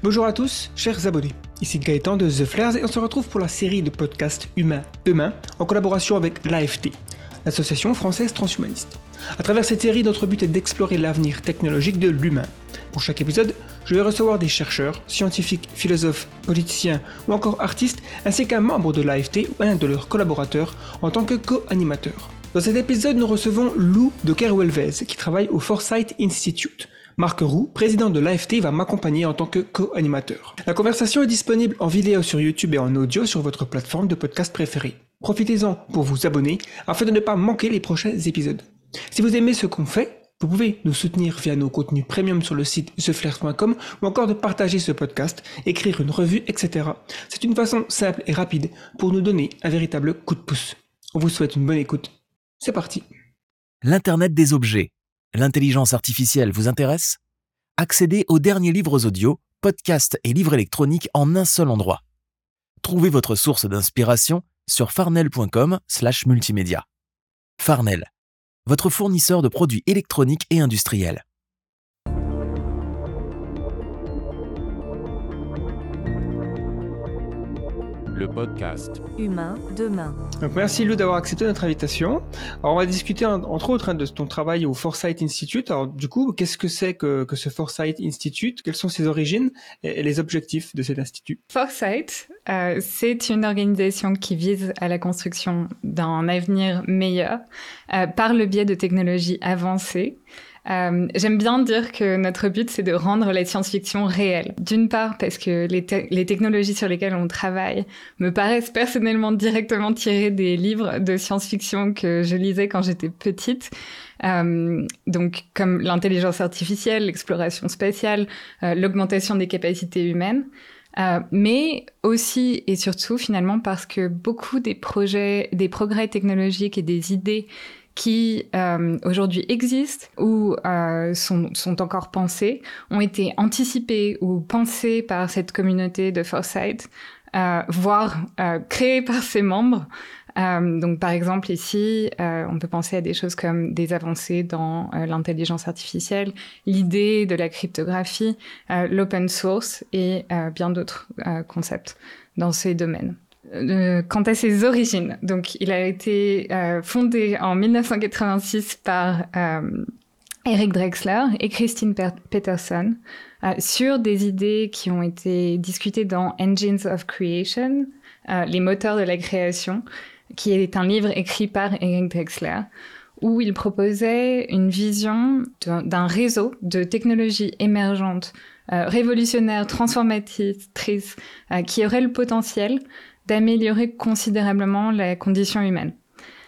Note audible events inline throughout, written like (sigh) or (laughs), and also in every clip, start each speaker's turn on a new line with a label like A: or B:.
A: Bonjour à tous, chers abonnés. Ici Gaëtan de The Flares et on se retrouve pour la série de podcasts Humains Demain en collaboration avec l'AFT, l'Association française transhumaniste. À travers cette série, notre but est d'explorer l'avenir technologique de l'humain. Pour chaque épisode, je vais recevoir des chercheurs, scientifiques, philosophes, politiciens ou encore artistes, ainsi qu'un membre de l'AFT ou un de leurs collaborateurs en tant que co-animateur. Dans cet épisode, nous recevons Lou de Kerwelvez qui travaille au Foresight Institute. Marc Roux, président de l'AFT, va m'accompagner en tant que co-animateur. La conversation est disponible en vidéo sur YouTube et en audio sur votre plateforme de podcast préférée. Profitez-en pour vous abonner afin de ne pas manquer les prochains épisodes. Si vous aimez ce qu'on fait, vous pouvez nous soutenir via nos contenus premium sur le site theflares.com ou encore de partager ce podcast, écrire une revue, etc. C'est une façon simple et rapide pour nous donner un véritable coup de pouce. On vous souhaite une bonne écoute. C'est parti.
B: L'Internet des objets L'intelligence artificielle vous intéresse? Accédez aux derniers livres audio, podcasts et livres électroniques en un seul endroit. Trouvez votre source d'inspiration sur farnell.com/multimédia. Farnell, votre fournisseur de produits électroniques et industriels.
C: Le podcast.
D: Humain demain.
A: Donc merci Lou d'avoir accepté notre invitation. Alors on va discuter entre autres hein, de ton travail au Foresight Institute. Alors du coup, qu'est-ce que c'est que, que, ce Foresight Institute? Quelles sont ses origines et, les objectifs de cet institut?
E: Foresight, euh, c'est une organisation qui vise à la construction d'un avenir meilleur euh, par le biais de technologies avancées. Euh, J'aime bien dire que notre but, c'est de rendre la science-fiction réelle. D'une part, parce que les, technologies sur lesquelles on travaille me paraissent personnellement directement tirées des livres de science-fiction que je lisais quand j'étais petite. Euh, donc, comme l'intelligence artificielle, l'exploration spatiale, euh, l'augmentation des capacités humaines. Mais aussi et surtout finalement parce que beaucoup des projets, des progrès technologiques et des idées qui euh, aujourd'hui existent ou euh, sont, sont, encore pensés, ont été anticipés ou pensés par cette communauté de Foresight, euh, voire euh, créés par ses membres. Euh, donc, par exemple, ici, on peut penser à des choses comme des avancées dans l'intelligence artificielle, l'idée de la cryptographie, l'open source et bien d'autres concepts dans ces domaines. Euh, quant à ses origines, donc il a été euh, fondé en 1986 par euh, Eric Drexler et Christine Peterson sur des idées qui ont été discutées dans Engines of Creation, les moteurs de la création, qui est un livre écrit par Eric Drexler où il proposait une vision d'un réseau de technologies émergentes, révolutionnaires, transformatrices, qui aurait le potentiel d'améliorer considérablement la condition humaine.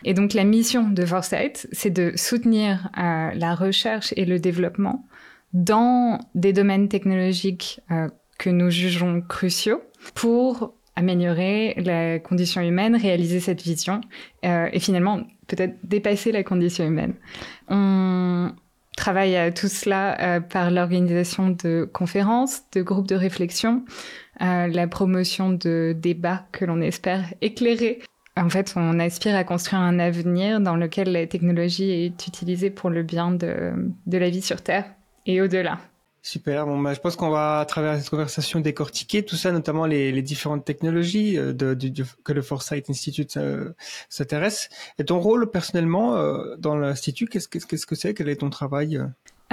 E: Et donc la mission de Foresight, c'est de soutenir euh, la recherche et le développement dans des domaines technologiques euh, que nous jugeons cruciaux pour améliorer la condition humaine, réaliser cette vision euh, et finalement peut-être dépasser la condition humaine. On travaille à tout cela par l'organisation de conférences, de groupes de réflexion, la promotion de débats que l'on espère éclairer. En fait, on aspire à construire un avenir dans lequel la technologie est utilisée pour le bien de, la vie sur Terre et au-delà.
A: Super. Bon, bah, je pense qu'on va, à travers cette conversation, décortiquer tout ça, notamment les, différentes technologies euh, que le Foresight Institute euh, s'intéresse. Et ton rôle personnellement euh, dans l'institut, qu'est-ce qu'est-ce que c'est? Quel est ton travail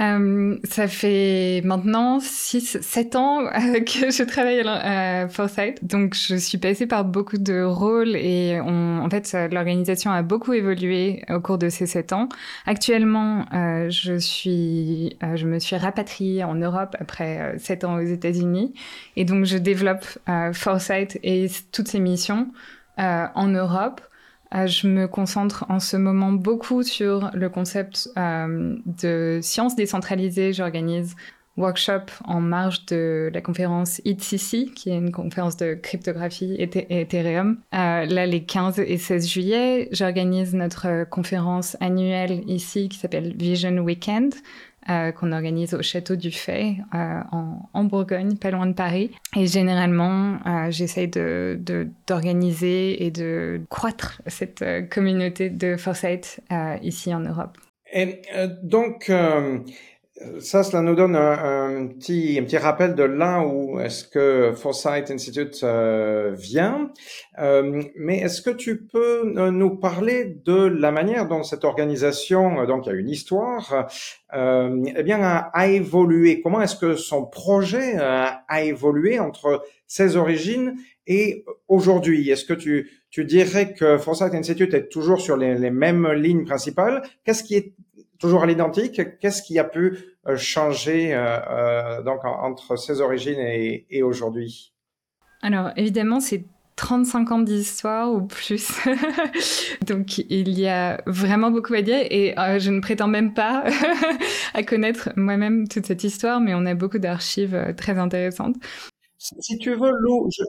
E: euh, ça fait maintenant 6, 7 ans euh, (laughs) que je travaille à Foresight. Donc, je suis passée par beaucoup de rôles et on, en fait, l'organisation a beaucoup évolué au cours de ces 7 ans. Actuellement, euh, je suis, euh, je me suis rapatriée en Europe après 7 ans aux États-Unis. Et donc, je développe Foresight et toutes ses missions en Europe euh, je me concentre en ce moment beaucoup sur le concept euh, de science décentralisée. J'organise workshop en marge de la conférence ETHCC, qui est une conférence de cryptographie et Ethereum. Euh, là, les 15 et 16 juillet, j'organise notre conférence annuelle ici qui s'appelle Vision Weekend, euh, qu'on organise au Château du Fay euh, en, en, Bourgogne, pas loin de Paris. Et généralement, euh, j'essaye de, d'organiser et de croître cette euh, communauté de Foresight ici en Europe.
F: Et donc,
D: Ça, cela nous donne un, petit, un petit rappel de là où est-ce que Foresight Institute euh, vient. Euh, mais est-ce que tu peux nous parler de la manière dont cette organisation, donc il y a une histoire, euh, eh bien a, évolué? Comment est-ce que son projet a, évolué entre ses origines et aujourd'hui? Est-ce que tu, tu dirais que Foresight Institute est toujours sur les, les mêmes lignes principales? Qu'est-ce qui est toujours à l'identique. Qu'est-ce qui a pu euh, changer euh, euh, donc entre ses origines et, et aujourd'hui?
E: Alors évidemment, c'est 35 ans d'histoire ou plus. (laughs) Donc il y a vraiment beaucoup à dire et je ne prétends même pas (laughs) à connaître moi-même toute cette histoire, mais on a beaucoup d'archives très intéressantes.
D: Si tu veux, Lou, je,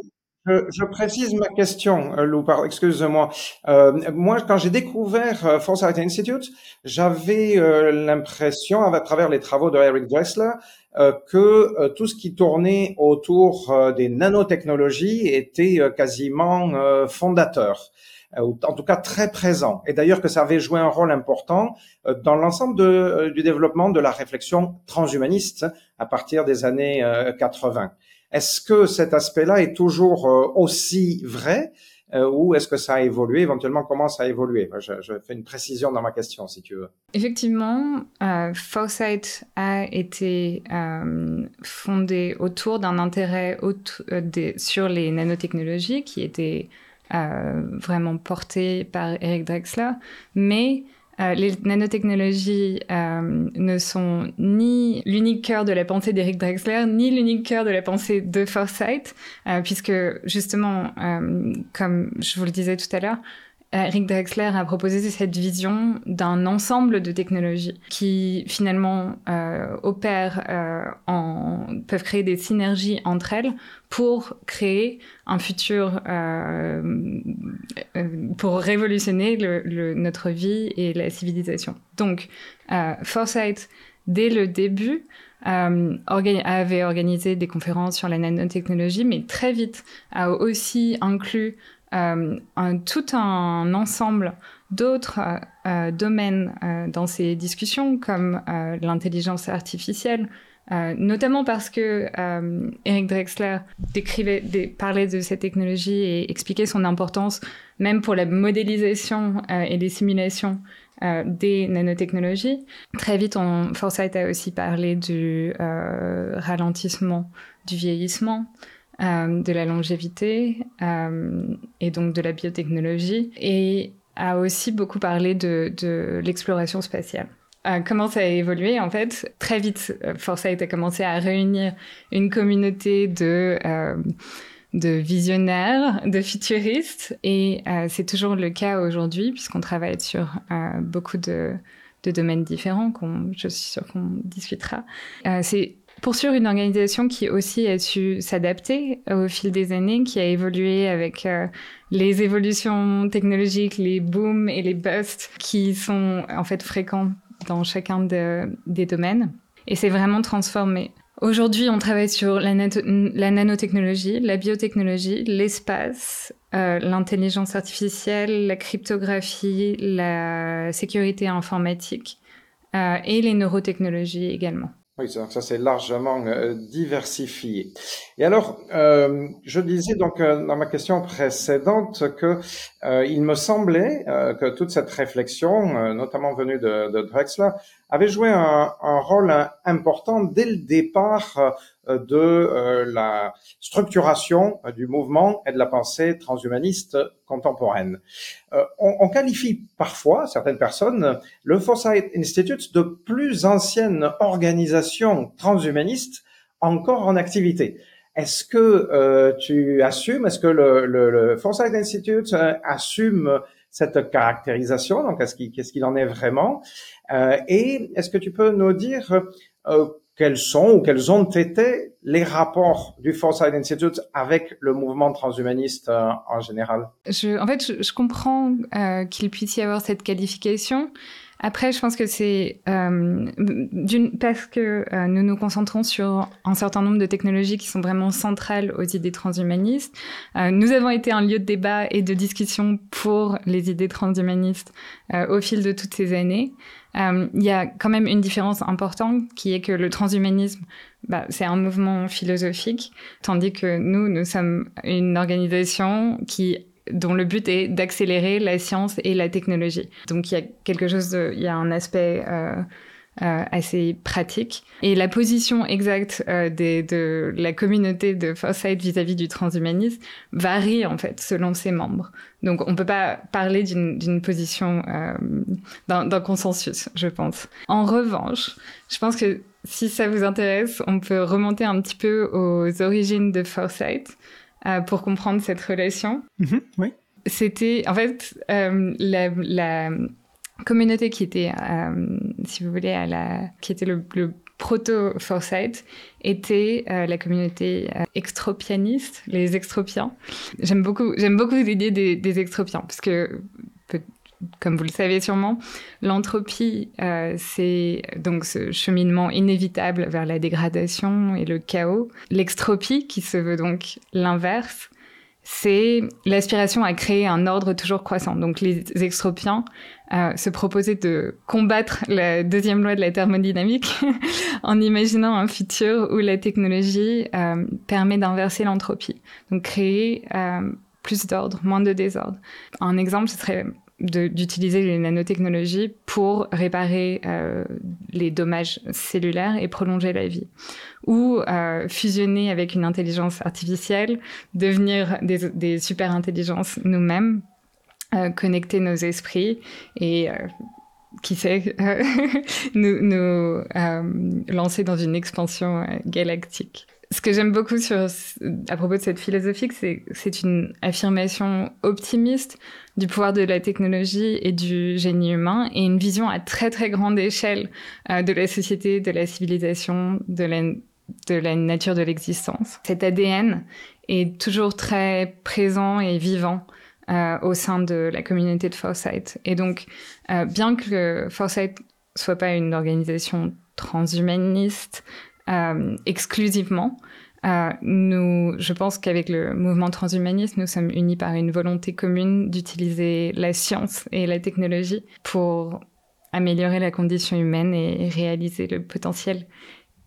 D: je, précise ma question, euh, Lou, excuse-moi. Euh, moi, quand j'ai découvert euh, Foresight Institute, j'avais euh, l'impression, à travers les travaux de Eric Dressler, que tout ce qui tournait autour des nanotechnologies était quasiment fondateur ou en tout cas très présent. Et d'ailleurs que ça avait joué un rôle important dans l'ensemble du développement de la réflexion transhumaniste à partir des années 80. Est-ce que cet aspect-là est toujours euh, aussi vrai euh, ou est-ce que ça a évolué Éventuellement, comment ça a évolué? Je, fais une précision dans ma question, si tu veux.
E: Effectivement, euh, a été euh, fondé autour d'un intérêt sur les nanotechnologies qui était vraiment porté par Eric Drexler, mais euh, les nanotechnologies euh, ne sont ni l'unique cœur de la pensée d'Eric Drexler, ni l'unique cœur de la pensée de Foresight, euh, puisque justement, comme je vous le disais tout à l'heure, Eric Drexler a proposé cette vision d'un ensemble de technologies qui finalement euh, opèrent euh, en peuvent créer des synergies entre elles pour créer un futur euh, pour révolutionner le, notre vie et la civilisation. Donc, Foresight dès le début avait organisé des conférences sur la nanotechnologie, mais très vite a aussi inclus euh, un, tout un ensemble d'autres euh, domaines euh, dans ces discussions, comme l'intelligence artificielle, notamment parce que Eric Drexler décrivait, parlait de cette technologie et expliquait son importance même pour la modélisation et les simulations des nanotechnologies. Très vite, on, Forsyth a aussi parlé du ralentissement du vieillissement. Euh, de la longévité euh, et donc de la biotechnologie, et a aussi beaucoup parlé de, l'exploration spatiale. Euh, comment ça a évolué En fait, très vite, Foresight a commencé à réunir une communauté de visionnaires, de futuristes, et c'est toujours le cas aujourd'hui puisqu'on travaille sur beaucoup de, de, domaines différents, qu'on, je suis sûre qu'on discutera. c'est poursuivre une organisation qui aussi a su s'adapter au fil des années, qui a évolué avec euh, les évolutions technologiques, les booms et les busts qui sont en fait fréquents dans chacun des domaines. Et c'est vraiment transformé. Aujourd'hui, on travaille sur la, nanotechnologie, la biotechnologie, l'espace, euh, l'intelligence artificielle, la cryptographie, la sécurité informatique euh, et les neurotechnologies également.
D: Oui, ça, ça c'est largement euh, diversifié. Et alors, je disais donc dans ma question précédente que il me semblait que toute cette réflexion, notamment venue de, Drexler, avait joué un, un, rôle important dès le départ de la structuration du mouvement et de la pensée transhumaniste contemporaine. On, on, qualifie parfois, certaines personnes, le Foresight Institute de plus ancienne organisation transhumaniste encore en activité. Est-ce que euh, tu assumes, est-ce que le, le, le Foresight Institute euh, assume cette caractérisation Donc, qu'est-ce qu'il qu'est-ce qu'il en est vraiment euh, Et est-ce que tu peux nous dire euh, quels sont ou quels ont été les rapports du Foresight Institute avec le mouvement transhumaniste euh, en général?
E: Je, En fait, je, je comprends qu'il puisse y avoir cette qualification. Après, je pense que c'est euh, parce que euh, nous nous concentrons sur un certain nombre de technologies qui sont vraiment centrales aux idées transhumanistes. Euh, nous avons été un lieu de débat et de discussion pour les idées transhumanistes euh, au fil de toutes ces années. Euh, il y a quand même une différence importante qui est que le transhumanisme, bah, c'est un mouvement philosophique, tandis que nous, nous sommes une organisation qui dont le but est d'accélérer la science et la technologie. Donc il y a quelque chose il y a un aspect euh, euh, assez pratique. Et la position exacte euh, de la communauté de Foresight vis-à-vis du transhumanisme varie en fait selon ses membres. Donc on peut pas parler d'une position, euh, d'un consensus, je pense. En revanche, je pense que si ça vous intéresse, on peut remonter un petit peu aux origines de Foresight euh, pour comprendre cette relation.
A: Mhm, oui.
E: C'était en fait euh, la, la, communauté qui était, euh, si vous voulez, à la, qui était le, le proto Foresight était euh, la communauté euh, extropianiste, les extropiens. J'aime beaucoup, j'aime beaucoup l'idée des, des extropiens parce que comme vous le savez sûrement, l'entropie, euh, c'est donc ce cheminement inévitable vers la dégradation et le chaos. L'extropie, qui se veut donc l'inverse, c'est l'aspiration à créer un ordre toujours croissant. Donc les extropiens euh, se proposaient de combattre la deuxième loi de la thermodynamique (laughs) en imaginant un futur où la technologie euh, permet d'inverser l'entropie. Donc créer plus d'ordre, moins de désordre. Un exemple, ce serait d'utiliser les nanotechnologies pour réparer euh, les dommages cellulaires et prolonger la vie. Ou euh, fusionner avec une intelligence artificielle, devenir des, des super intelligences nous-mêmes, euh, connecter nos esprits et qui sait, (laughs) nous, nous lancer dans une expansion galactique. Ce que j'aime beaucoup sur, à propos de cette philosophie, c'est une affirmation optimiste du pouvoir de la technologie et du génie humain et une vision à très très grande échelle euh, de la société, de la civilisation, de la, nature de l'existence. Cet ADN est toujours très présent et vivant euh, au sein de la communauté de Foresight. Et donc, euh, bien que Foresight soit pas une organisation transhumaniste, exclusivement. Euh, nous, je pense qu'avec le mouvement transhumaniste, nous sommes unis par une volonté commune d'utiliser la science et la technologie pour améliorer la condition humaine et réaliser le potentiel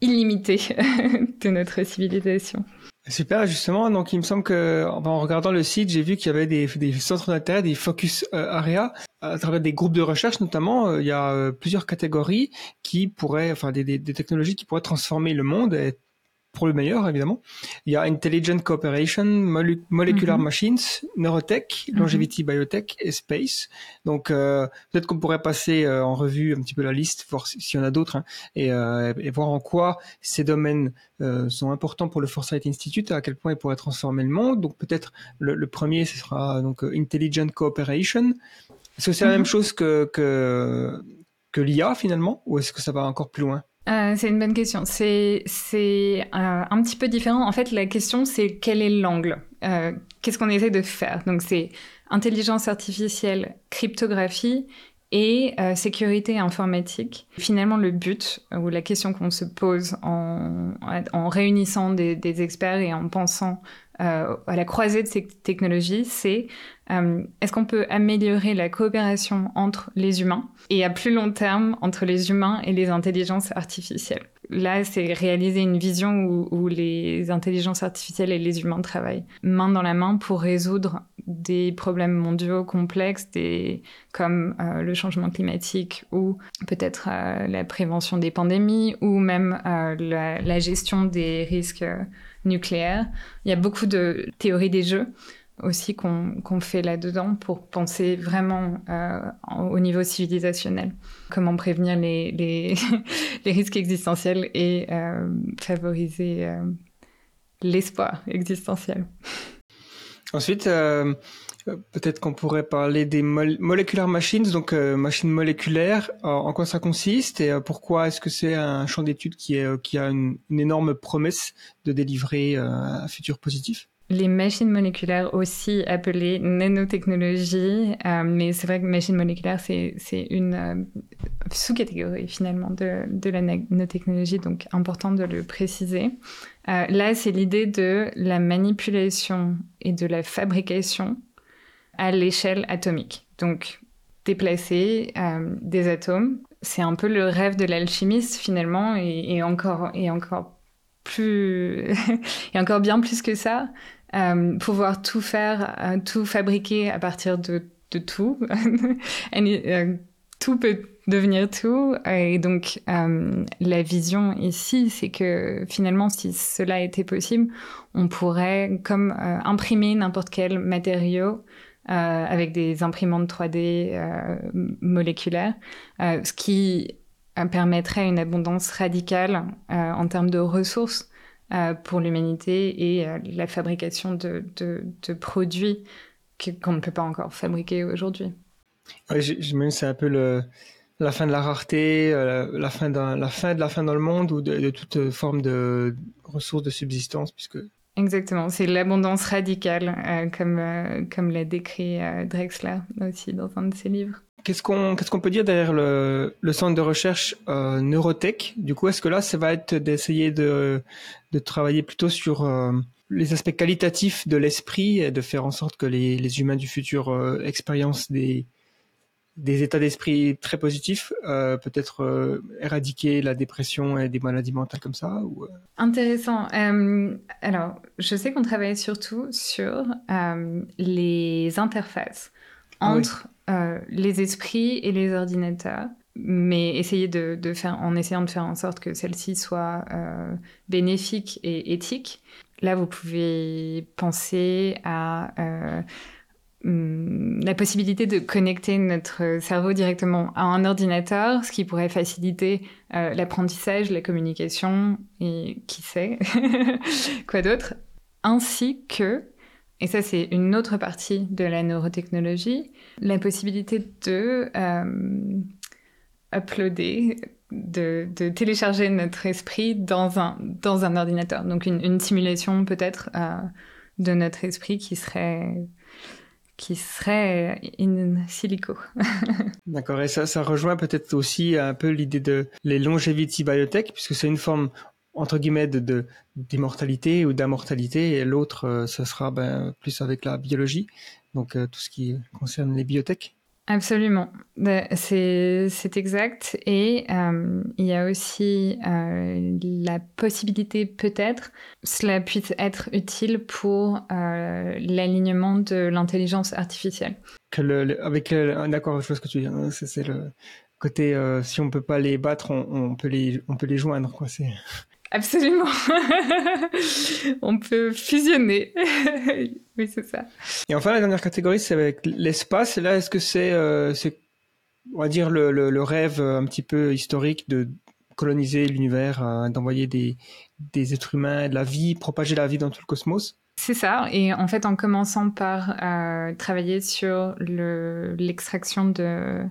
E: illimité (laughs) de notre civilisation.
A: Super, justement. Donc, il me semble que, en regardant le site, j'ai vu qu'il y avait des, centres d'intérêt, des focus euh, area, à travers des groupes de recherche notamment. Euh, il y a plusieurs catégories qui pourraient, enfin, des, technologies qui pourraient transformer le monde et pour le meilleur, évidemment. Il y a Intelligent Cooperation, Molecular mm -hmm. Machines, Neurotech, Longevity mm -hmm. Biotech et Space. Donc, euh, peut-être qu'on pourrait passer euh, en revue un petit peu la liste, voir s'il y en a d'autres, hein, et, euh, et, voir en quoi ces domaines sont importants pour le Foresight Institute, à quel point ils pourraient transformer le monde. Donc, peut-être le, le, premier, ce sera donc Intelligent Cooperation. Est-ce que c'est mm -hmm. la même mm-hmm. chose que, que, que l'IA, finalement, ou est-ce que ça va encore plus loin?
E: Euh, c'est une bonne question. C'est euh, un petit peu différent. En fait, la question c'est quel est l'angle euh, Qu'est-ce qu'on essaie de faire? Donc c'est intelligence artificielle, cryptographie et sécurité informatique. Finalement, le but ou la question qu'on se pose en, réunissant des, experts et en pensant à la croisée de ces technologies, c'est euh, est-ce qu'on peut améliorer la coopération entre les humains et à plus long terme entre les humains et les intelligences artificielles? Là, c'est réaliser une vision où, les intelligences artificielles et les humains travaillent main dans la main pour résoudre des problèmes mondiaux complexes, comme euh, le changement climatique ou peut-être euh, la prévention des pandémies ou même la, la, gestion des risques nucléaires. Il y a beaucoup de théories des jeux aussi qu'on qu fait là-dedans pour penser vraiment euh, au niveau civilisationnel. Comment prévenir les, (laughs) risques existentiels et euh, favoriser euh, l'espoir existentiel.
A: Ensuite, peut-être qu'on pourrait parler des mol molecular machines, donc machines moléculaires. en quoi ça consiste et pourquoi est-ce que c'est un champ d'étude qui, a une, énorme promesse de délivrer un futur positif?
E: Les machines moléculaires, aussi appelées nanotechnologies, euh, mais c'est vrai que machine moléculaire, c'est une euh, sous-catégorie finalement de, la nanotechnologie, donc important de le préciser. Euh, là, c'est l'idée de la manipulation et de la fabrication à l'échelle atomique. Donc, déplacer des atomes, c'est un peu le rêve de l'alchimiste finalement, et, encore, et encore plus, (laughs) et encore bien plus que ça, euh, pouvoir tout faire, euh, tout fabriquer à partir de, tout. (laughs) Euh, tout peut devenir tout. Et donc, la vision ici, c'est que finalement, si cela était possible, on pourrait comme imprimer n'importe quel matériau avec des imprimantes 3D moléculaires, ce qui permettrait une abondance radicale en termes de ressources euh, pour l'humanité et euh, la fabrication de, de, produits qu'on ne peut pas encore fabriquer aujourd'hui.
A: Ouais, je, c'est un peu le, la fin de la rareté, euh, la, fin la fin de la fin dans le monde ou de, toute forme de ressources de subsistance, puisque
E: Exactement, c'est l'abondance radicale, comme, comme l'a décrit Drexler aussi dans un de ses livres.
A: Qu'est-ce qu'on qu'est-ce qu'on peut dire derrière le, le centre de recherche euh, Neurotech? Du coup, est-ce que là, ça va être d'essayer de, de travailler plutôt sur euh, les aspects qualitatifs de l'esprit et de faire en sorte que les, les humains du futur euh, expériencent des des états d'esprit très positifs, euh, peut-être euh, éradiquer la dépression et des maladies mentales comme ça ou,
E: Intéressant. alors, je sais qu'on travaille surtout sur les interfaces ah entre euh, les esprits et les ordinateurs, mais essayer de, faire, en essayant de faire en sorte que celle-ci soit euh, bénéfique et éthique. Là, vous pouvez penser à euh, hmm, la possibilité de connecter notre cerveau directement à un ordinateur, ce qui pourrait faciliter l'apprentissage, la communication et qui sait (laughs) quoi d'autre, ainsi que et ça c'est une autre partie de la neurotechnologie, la possibilité de euh, uploader, de, télécharger notre esprit dans un, dans un ordinateur. Donc une, simulation peut-être euh, de notre esprit qui serait qui serait in silico. (laughs)
A: D'accord, et ça, ça rejoint peut-être aussi un peu l'idée de les longevity biotech, puisque c'est une forme entre guillemets de d'immortalité ou d'immortalité et l'autre euh, ce sera ben, plus avec la biologie donc euh, tout ce qui concerne les biotech
E: Absolument, ben, c'est exact. Et euh, il y a aussi la possibilité, peut-être, cela puisse être utile pour l'alignement de l'intelligence artificielle.
A: Que le, avec d'accord, je vois ce que tu dis. Hein, c'est le côté, si on peut pas les battre, on, on, peut les, on peut les joindre. Quoi. C'est
E: Absolument. (laughs) On peut fusionner. (laughs) oui, c'est ça.
A: Et enfin, la dernière catégorie, c'est avec l'espace. Là, est-ce que c'est, euh, on va dire, le, le, rêve un petit peu historique de coloniser l'univers, euh, d'envoyer des, des êtres humains, de la vie, propager la vie dans tout le cosmos?
E: C'est ça. Et en fait, en commençant par euh, travailler sur l'extraction de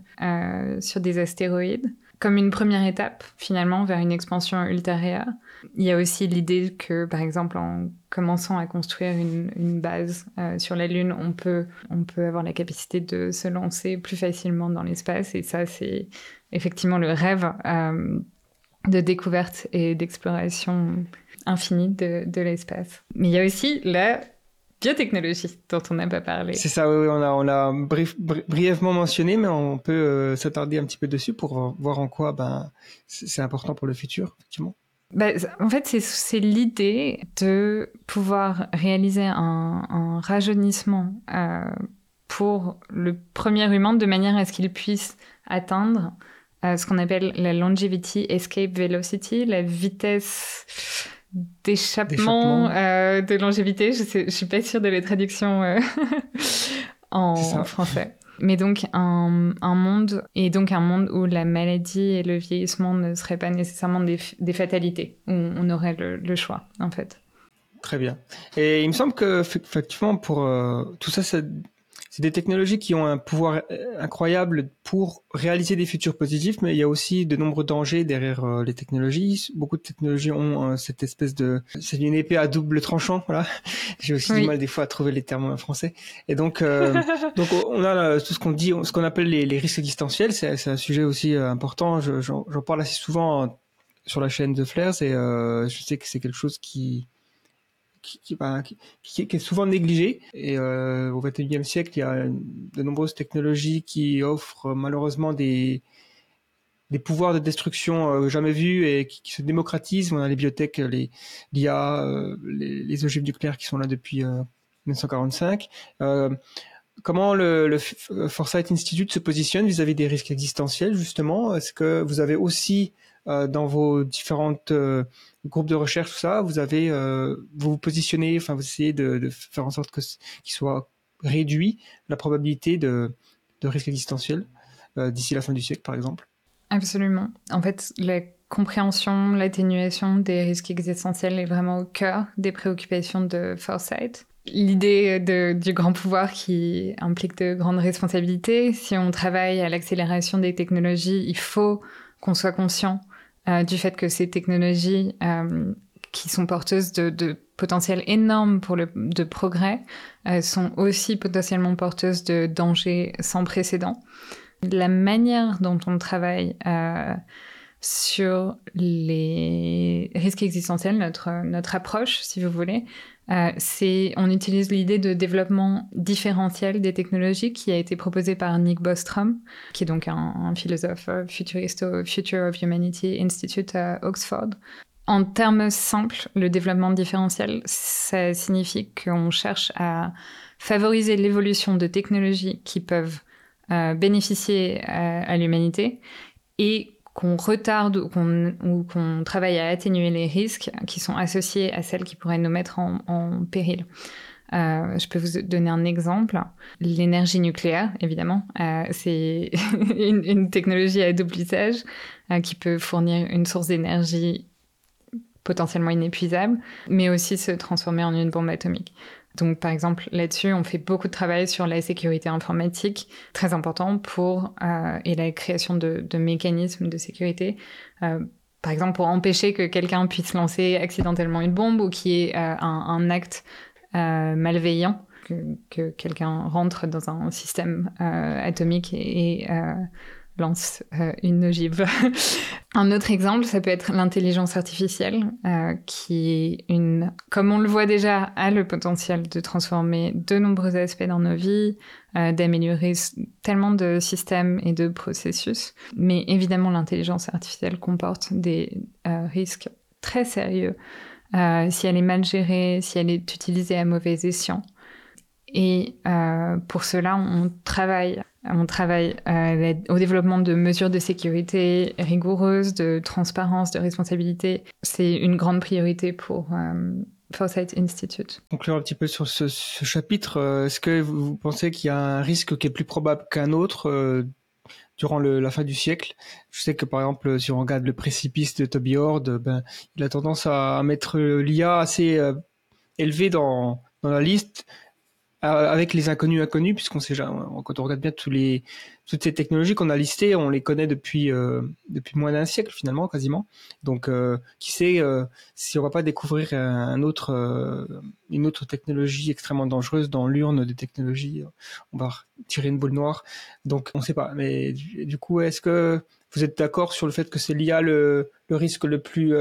E: sur des astéroïdes, comme une première étape finalement vers une expansion ultérieure. Il y a aussi l'idée que, par exemple, en commençant à construire une, base euh, sur la Lune, on peut, avoir la capacité de se lancer plus facilement dans l'espace. Et ça, c'est effectivement le rêve euh, de découverte et d'exploration infinie de, l'espace. Mais il y a aussi la biotechnologie dont on n'a pas parlé.
A: C'est ça, oui, on a, on a brièvement mentionné, mais on peut euh, s'attarder un petit peu dessus pour voir en quoi ben, c'est important pour le futur, effectivement.
E: Bah, en fait, c'est l'idée de pouvoir réaliser un, un rajeunissement euh, pour le premier humain de manière à ce qu'il puisse atteindre euh, ce qu'on appelle la longevity escape velocity, la vitesse d'échappement euh, de longévité. Je, je suis pas sûre de la traduction (laughs) en français. Mais donc un, monde et donc un monde où la maladie et le vieillissement ne seraient pas nécessairement des, fatalités, où on aurait le, le, choix en fait.
A: Très bien. Et il me semble que effectivement pour euh, tout ça, ça c'est des technologies qui ont un pouvoir euh, incroyable pour réaliser des futurs positifs, mais il y a aussi de nombreux dangers derrière euh, les technologies. Beaucoup de technologies ont euh, cette espèce de, c'est une épée à double tranchant, (laughs) voilà. J'ai aussi du mal des fois à trouver les termes en français. Et donc, (laughs) donc on a tout ce qu'on dit, ce qu'on appelle les, les, risques existentiels. C'est un sujet aussi important. J'en parle assez souvent sur la chaîne de Flares et je sais que c'est quelque chose qui qui, qui, est souvent négligé. Et euh, au XXIe siècle, il y a de nombreuses technologies qui offrent malheureusement des, des pouvoirs de destruction euh, jamais vus et qui, se démocratisent. On a les biotech, les l'IA, euh, les, les, ogives nucléaires qui sont là depuis 1945. Euh, comment le, le, Foresight Institute se positionne vis-à-vis -vis des risques existentiels justement? Est-ce que vous avez aussi dans vos différentes groupe de recherche, tout ça, vous avez, euh, vous vous positionnez, enfin, vous essayez de, faire en sorte que qu'il soit réduit la probabilité de, de risque existentiel euh, d'ici la fin du siècle, par exemple.
E: Absolument. En fait, la compréhension, l'atténuation des risques existentiels est vraiment au cœur des préoccupations de Foresight. L'idée du grand pouvoir qui implique de grandes responsabilités. Si on travaille à l'accélération des technologies, il faut qu'on soit conscient euh, du fait que ces technologies euh, qui sont porteuses de, de potentiel énorme pour le de progrès euh, sont aussi potentiellement porteuses de dangers sans précédent. La manière dont on travaille euh, sur les risques existentiels, notre, notre approche, si vous voulez, euh, c'est on utilise l'idée de développement différentiel des technologies qui a été proposée par Nick Bostrom, qui est donc un, philosophe euh, futuriste au Future of Humanity Institute à Oxford. En termes simples, le développement différentiel, ça signifie qu'on cherche à favoriser l'évolution de technologies qui peuvent euh, bénéficier à, à l'humanité et qu'on retarde ou qu'on travaille à atténuer les risques qui sont associés à celles qui pourraient nous mettre en, péril. Euh, je peux vous donner un exemple. L'énergie nucléaire, évidemment, euh, c'est (laughs) une, une, technologie à double usage euh, qui peut fournir une source d'énergie potentiellement inépuisable, mais aussi se transformer en une bombe atomique. Donc, par exemple, là-dessus, on fait beaucoup de travail sur la sécurité informatique, très important pour euh, et la création de, de, mécanismes de sécurité. Euh, par exemple, pour empêcher que quelqu'un puisse lancer accidentellement une bombe ou qu'il y ait euh, un, un, acte euh, malveillant, que, que quelqu'un rentre dans un système euh, atomique et, et euh, lance euh, une ogive. (laughs) Un autre exemple, ça peut être l'intelligence artificielle, euh, qui est une, comme on le voit déjà, a le potentiel de transformer de nombreux aspects dans nos vies, euh, d'améliorer tellement de systèmes et de processus. Mais évidemment, l'intelligence artificielle comporte des risques très sérieux si elle est mal gérée, si elle est utilisée à mauvais escient. Et euh, pour cela, on travaille on travaille euh, au développement de mesures de sécurité rigoureuses, de transparence, de responsabilité. C'est une grande priorité pour euh, Foresight Institute.
A: Conclure un petit peu sur ce, chapitre, euh, est-ce que vous pensez qu'il y a un risque qui est plus probable qu'un autre durant la fin du siècle? Je sais que par exemple, si on regarde le précipice de Toby Horde, ben, il a tendance à mettre l'IA assez euh, élevé dans, la liste avec les inconnus inconnus, puisqu'on sait quand on regarde bien tous les, toutes ces technologies qu'on a listées, on les connaît depuis euh, depuis moins d'un siècle finalement, quasiment. Donc, euh, qui sait euh, si on va pas découvrir un autre, euh, une autre technologie extrêmement dangereuse dans l'urne des technologies, on va tirer une boule noire. Donc, on sait pas. Mais du, coup, est-ce que vous êtes d'accord sur le fait que c'est l'IA le, le risque le plus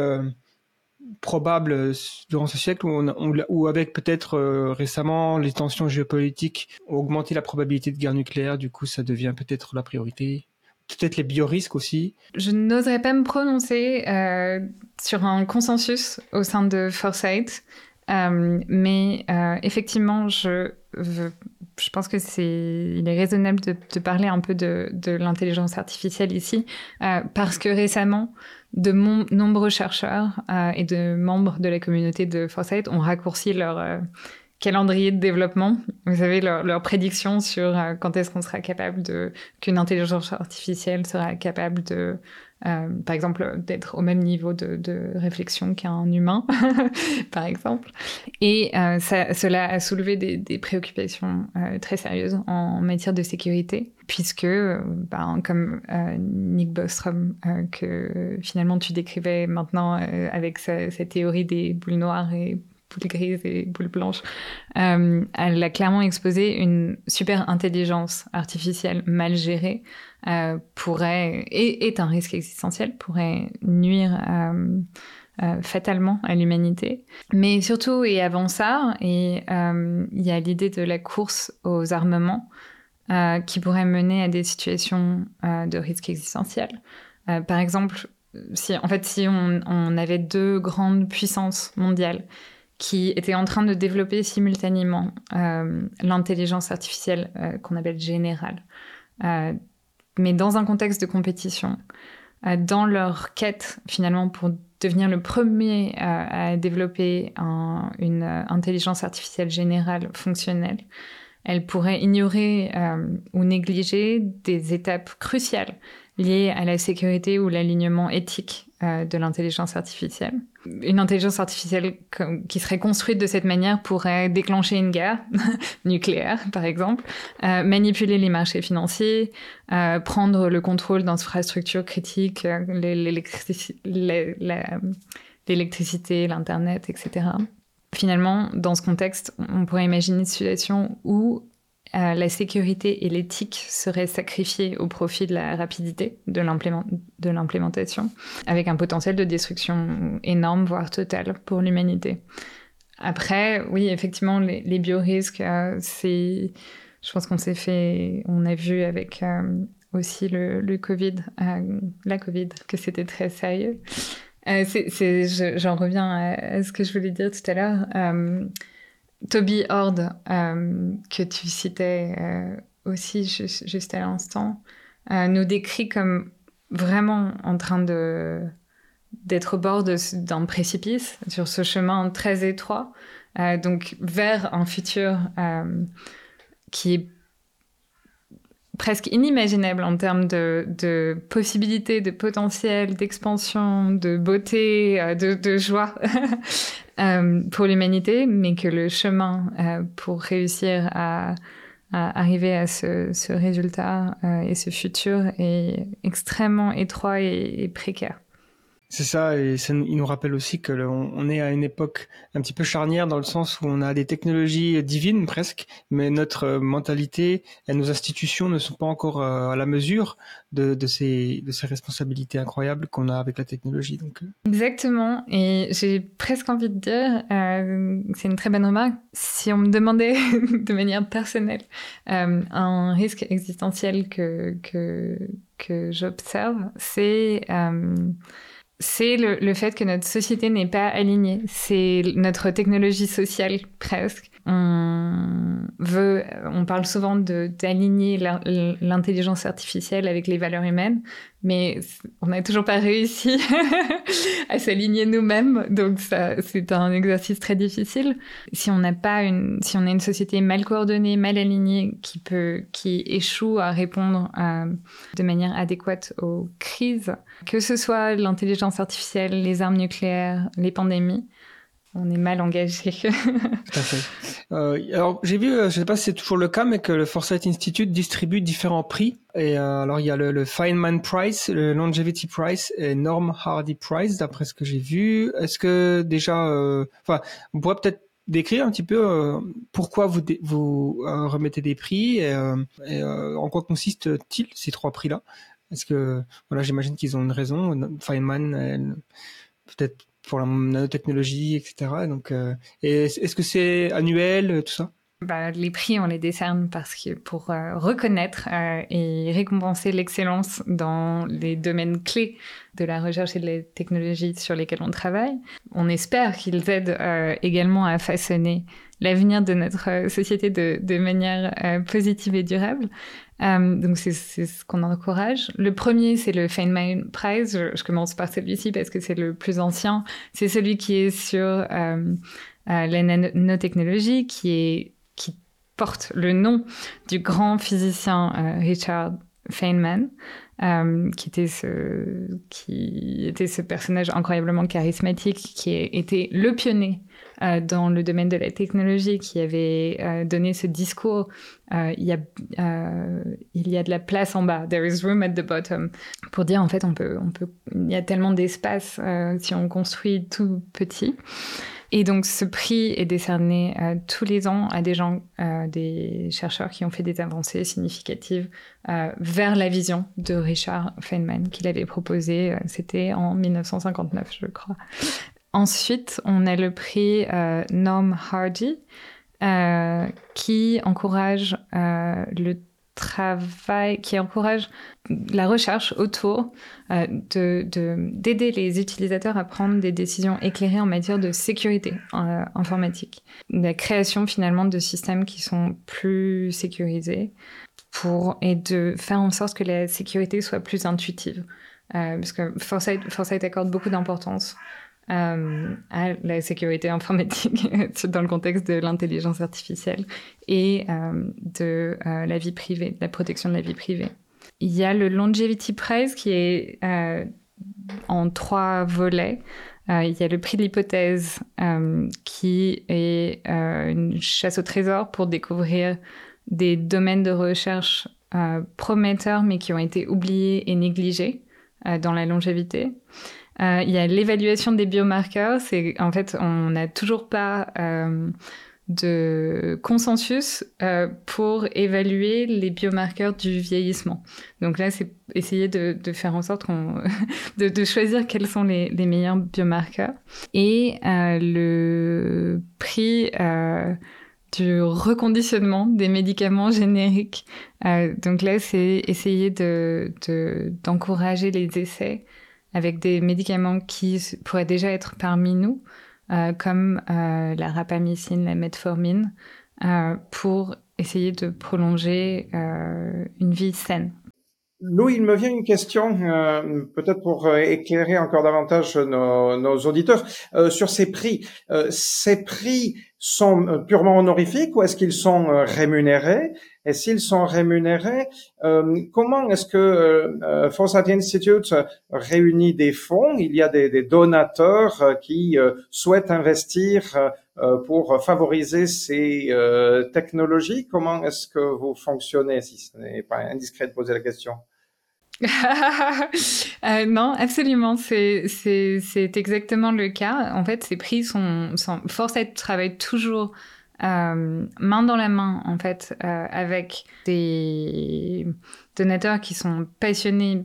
A: probable durant ce siècle où, avec peut-être euh, récemment les tensions géopolitiques ont augmenté la probabilité de guerre nucléaire, du coup ça devient peut-être la priorité. Peut-être les biorisques aussi.
E: Je n'oserais pas me prononcer euh, sur un consensus au sein de Foresight, euh, mais euh, effectivement, je, je pense que c'est il est raisonnable de, de parler un peu de, de l'intelligence artificielle ici, euh, parce que récemment, de nombreux chercheurs euh, et de membres de la communauté de Foresight ont raccourci leur, euh, calendrier de développement. Vous savez, leurs leur prédictions sur quand est-ce qu'on sera capable de, qu'une intelligence artificielle sera capable de euh, par exemple, d'être au même niveau de, réflexion qu'un humain, (laughs) par exemple. Et euh, cela a soulevé des, préoccupations euh, très sérieuses en matière de sécurité, puisque, ben, comme Nick Bostrom, que finalement tu décrivais maintenant avec sa, cette théorie des boules noires et boules grises et boules blanches, euh, elle a clairement exposé une super intelligence artificielle mal gérée euh, pourrait et est un risque existentiel, pourrait nuire euh, fatalement à l'humanité. Mais surtout et avant ça, et il y a l'idée de la course aux armements qui pourrait mener à des situations de risque existentiel. par exemple, si en fait si on avait deux grandes puissances mondiales qui étaient en train de développer simultanément euh, l'intelligence artificielle euh, qu'on appelle générale, euh, mais dans un contexte de compétition, euh, dans leur quête finalement pour devenir le premier à développer un, une intelligence artificielle générale fonctionnelle, elle pourrait ignorer ou négliger des étapes cruciales liées à la sécurité ou l'alignement éthique de l'intelligence artificielle une intelligence artificielle qui serait construite de cette manière pourrait déclencher une guerre (laughs) nucléaire, par exemple, euh, manipuler les marchés financiers, euh, prendre le contrôle d'infrastructures critiques, euh, l'électricité, l'Internet, etc. Finalement, dans ce contexte, on pourrait imaginer une situation où euh, la sécurité et l'éthique seraient sacrifiées au profit de la rapidité de l'implémentation, avec un potentiel de destruction énorme, voire total pour l'humanité. Après, oui, effectivement, les, biorisques, euh, c'est, je pense qu'on s'est fait, on a vu avec euh, aussi le, Covid, la Covid, que c'était très sérieux. J'en reviens à, ce que je voulais dire tout à l'heure Toby Horde, euh, que tu citais euh, aussi juste, à l'instant, euh, nous décrit comme vraiment en train de d'être au bord d'un précipice sur ce chemin très étroit, euh, donc vers un futur qui est presque inimaginable en termes de, de possibilités, de potentiel, d'expansion, de beauté, euh, de, de joie. (laughs) Euh, pour l'humanité, mais que le chemin euh, pour réussir à, à, arriver à ce, ce résultat et ce futur est extrêmement étroit et, et précaire.
A: C'est ça, et ça, il nous rappelle aussi que on, est à une époque un petit peu charnière dans le sens où on a des technologies divines presque, mais notre mentalité et nos institutions ne sont pas encore à la mesure de, ces, responsabilités incroyables qu'on a avec la technologie. Euh.
E: Exactement, et j'ai presque envie de dire, euh, c'est une très bonne remarque, si on me demandait (laughs) de manière personnelle euh, un risque existentiel que, j'observe, c'est... Euh, c'est le, le, fait que notre société n'est pas alignée. C'est notre technologie sociale presque. On veut, on parle souvent d'aligner l'intelligence artificielle avec les valeurs humaines, mais on n'a toujours pas réussi (laughs) à s'aligner nous-mêmes. Donc c'est un exercice très difficile. Si on n'a pas une, si on a une société mal coordonnée, mal alignée, qui peut, qui échoue à répondre à, de manière adéquate aux crises, que ce soit l'intelligence artificielle, les armes nucléaires, les pandémies, on est mal engagé. (laughs)
A: Euh, alors j'ai vu, euh, je ne sais pas si c'est toujours le cas, mais que le Foresight Institute distribue différents prix. Et euh, alors il y a le, le, Feynman Prize, le Longevity Prize et Norm Hardy Prize, d'après ce que j'ai vu. Est-ce que déjà, euh, enfin, on pourrait peut-être décrire un petit peu euh, pourquoi vous vous euh, remettez des prix et, et en quoi consistent-ils ces trois prix-là? Est-ce que voilà, j'imagine qu'ils ont une raison. Feynman, peut-être pour la nanotechnologie, etc. Donc, euh, est-ce que c'est annuel, euh, tout ça?
E: Bah, les prix, on les décerne parce que pour euh, reconnaître et récompenser l'excellence dans les domaines clés de la recherche et de la technologie sur lesquels on travaille. On espère qu'ils aident également à façonner l'avenir de notre société de manière positive et durable. Donc c'est ce qu'on encourage. Le premier, c'est le Feynman Prize. Je, commence par celui-ci parce que c'est le plus ancien. C'est celui qui est sur la nanotechnologie qui porte le nom du grand physicien Richard Feynman, qui, était ce, qui était ce personnage incroyablement charismatique, qui était le pionnier euh, dans le domaine de la technologie qui avait euh, donné ce discours euh, il, y a, de la place en bas, there is room at the bottom, pour dire en fait on peut, il y a tellement d'espace si on construit tout petit. Et donc, ce prix est décerné tous les ans à des gens, des chercheurs qui ont fait des avancées significatives vers la vision de Richard Feynman qu'il avait proposé. C'était en 1959, je crois. Ensuite, on a le prix euh, Norm Hardy, euh, qui encourage euh, le travail, qui encourage la recherche autour de, d'aider les utilisateurs à prendre des décisions éclairées en matière de sécurité informatique. La création finalement de systèmes qui sont plus sécurisés pour, et de faire en sorte que la sécurité soit plus intuitive. parce que Foresight, Foresight accorde beaucoup d'importance euh, à la sécurité informatique (laughs) dans le contexte de l'intelligence artificielle et euh, de euh, la vie privée, de la protection de la vie privée. Il y a le Longevity Prize qui est en trois volets. il y a le prix de l'hypothèse qui est une chasse au trésor pour découvrir des domaines de recherche prometteurs mais qui ont été oubliés et négligés dans la longévité. Euh, il y a l'évaluation des biomarqueurs. C'est en fait, on n'a toujours pas euh, de consensus euh, pour évaluer les biomarqueurs du vieillissement. Donc là, c'est essayer de, faire en sorte (laughs) de, choisir quels sont les meilleurs biomarqueurs. Et le prix du reconditionnement des médicaments génériques. donc là, c'est essayer d'encourager les essais avec des médicaments qui pourraient déjà être parmi nous, euh, comme euh, la rapamycine, la metformine, euh, pour essayer de prolonger une vie saine.
D: Lou, il me vient une question, peut-être pour éclairer encore davantage nos, nos auditeurs, sur ces prix. ces prix sont purement honorifiques ou est-ce qu'ils sont rémunérés? Et s'ils sont rémunérés, euh, comment est-ce que euh, euh Institute réunit des fonds? Il y a des, des donateurs euh, qui souhaitent investir pour favoriser ces technologies. Comment est-ce que vous fonctionnez, si ce n'est pas indiscret de poser la question? (laughs)
E: Euh, non, absolument, c'est exactement le cas. En fait, ces prix sont, sont travaille toujours euh, main dans la main, en fait, euh, avec des donateurs qui sont passionnés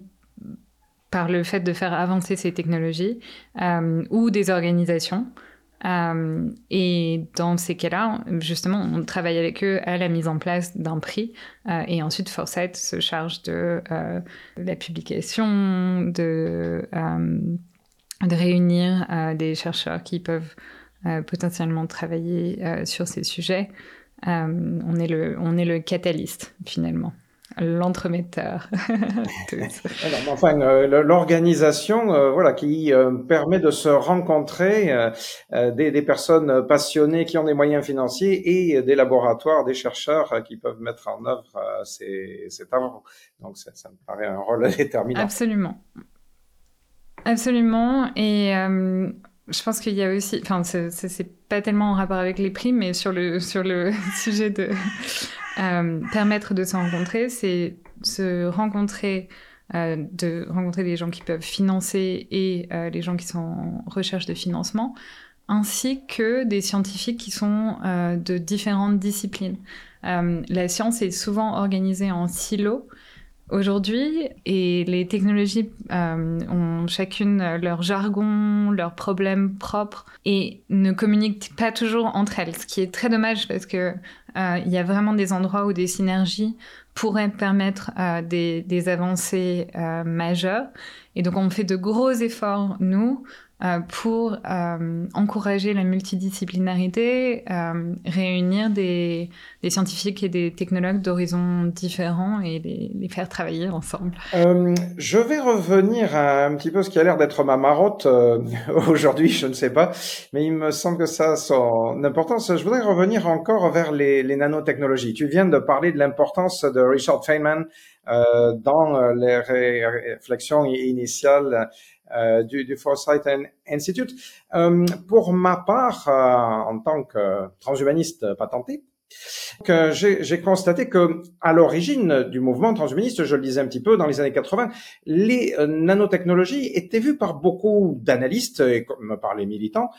E: par le fait de faire avancer ces technologies euh, ou des organisations. et dans ces cas-là, justement, on travaille avec eux à la mise en place d'un prix. et ensuite, Foresight se charge de la publication, de, de réunir des chercheurs qui peuvent potentiellement travailler euh, sur ces sujets. Euh, on, est le, on est le catalyste finalement l'entremetteur. (laughs) (laughs)
D: enfin, l'organisation, voilà, qui permet de se rencontrer des, des, personnes passionnées qui ont des moyens financiers et des laboratoires, des chercheurs qui peuvent mettre en œuvre ces, ces travaux. Donc, ça, ça, me paraît un rôle (laughs) déterminant.
E: Absolument. Absolument. Et je pense qu'il y a aussi, enfin, c'est pas tellement en rapport avec les prix, mais sur le, sur le (laughs) sujet de euh, permettre de se rencontrer, c'est se rencontrer, euh, de rencontrer les gens qui peuvent financer et euh, les gens qui sont en recherche de financement, ainsi que des scientifiques qui sont de différentes disciplines. la science est souvent organisée en silos aujourd'hui et les technologies euh, ont chacune leur jargon, leurs problèmes propres et ne communiquent pas toujours entre elles, ce qui est très dommage parce que euh, il y a vraiment des endroits où des synergies pourraient permettre euh, des, des, avancées majeures. Et donc on fait de gros efforts, nous, euh, pour euh, encourager la multidisciplinarité, euh, réunir des, des, scientifiques et des technologues d'horizons différents et les, les, faire travailler ensemble.
D: je vais revenir à un petit peu ce qui a l'air d'être ma marotte (laughs) aujourd'hui, je ne sais pas, mais il me semble que ça a son importance. Je voudrais revenir encore vers les, les nanotechnologies. Tu viens de parler de l'importance de Richard Feynman dans les réflexions initiales euh, du, du, Foresight Institute. Euh, pour ma part, euh, en tant que transhumaniste patenté, j'ai constaté que à l'origine du mouvement transhumaniste, je le disais un petit peu dans les années 80, les nanotechnologies étaient vues par beaucoup d'analystes et comme par les militants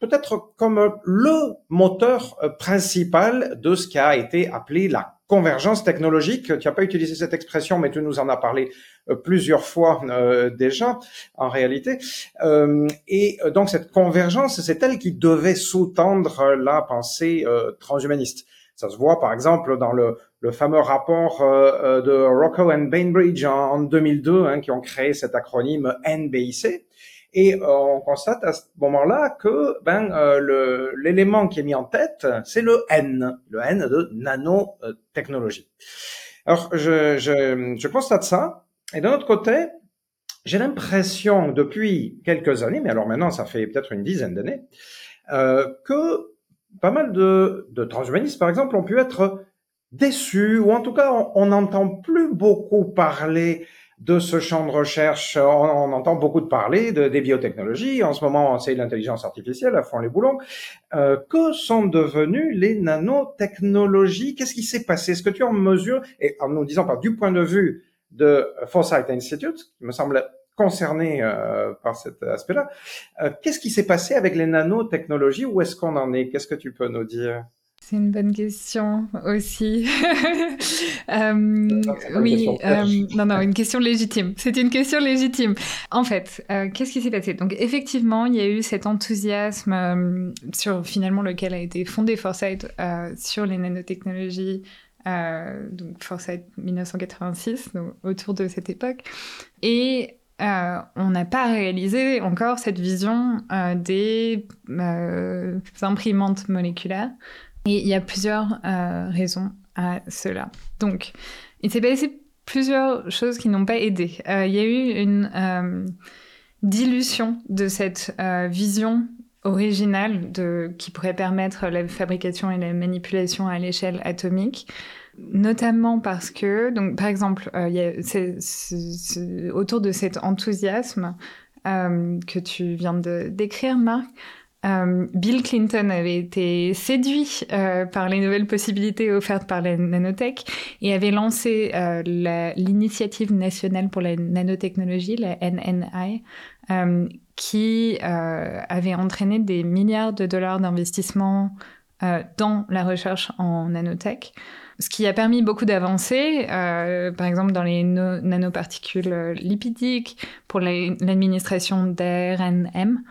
D: peut-être comme le moteur principal de ce qui a été appelé la convergence technologique. Tu n'as pas utilisé cette expression, mais tu nous en as parlé euh, plusieurs fois euh, déjà, en réalité. Euh, et donc cette convergence, c'est elle qui devait sous-tendre la pensée transhumaniste. Ça se voit par exemple dans le, le fameux rapport de Rocco and Bainbridge en, 2002, hein, qui ont créé cet acronyme NBIC. Et on constate à ce moment-là que ben, l'élément qui est mis en tête, c'est le N, le N de nanotechnologie. Alors, je, je, je constate ça, et d'un autre côté, j'ai l'impression depuis quelques années, mais alors maintenant ça fait peut-être une dizaine d'années, euh, que pas mal de, de, transhumanistes, par exemple, ont pu être déçus, ou en tout cas, on n'entend plus beaucoup parler de ce champ de recherche. On, entend beaucoup de parler de, des biotechnologies. En ce moment, c'est l'intelligence artificielle à fond les boulons. Euh, que sont devenues les nanotechnologies? Qu'est-ce qui s'est passé? Est-ce que tu en mesure, et en nous disant, par du point de vue de Foresight Institute, qui me semble concerné euh, par cet aspect-là. Euh, Qu'est-ce qui s'est passé avec les nanotechnologies? Où est-ce qu'on en est? Qu'est-ce que tu peux nous dire?
E: C'est une bonne question aussi. (laughs) euh, oui, euh, non, non, une question légitime. C'est une question légitime. En fait, euh, qu'est-ce qui s'est passé? Donc, effectivement, il y a eu cet enthousiasme euh, sur finalement lequel a été fondé Foresight sur les nanotechnologies euh, donc Foresight 1986, donc autour de cette époque. Et euh, on n'a pas réalisé encore cette vision euh, des euh, imprimantes moléculaires. Et il y a plusieurs euh, raisons à cela. Donc, il s'est passé plusieurs choses qui n'ont pas aidé. Euh, il y a eu une dilution de cette vision original de, qui pourrait permettre la fabrication et la manipulation à l'échelle atomique notamment parce que, donc, par exemple, euh, y a, autour de cet enthousiasme euh, que tu viens de décrire, Marc, euh, Bill Clinton avait été séduit euh, par les nouvelles possibilités offertes par la nanotech et avait lancé euh, l'initiative nationale pour la nanotechnologie, la NNI, qui avait entraîné des milliards de dollars d'investissement dans la recherche en nanotech. Ce qui a permis beaucoup d'avancées, par exemple dans les no nanoparticules lipidiques, pour l'administration d'ARNM,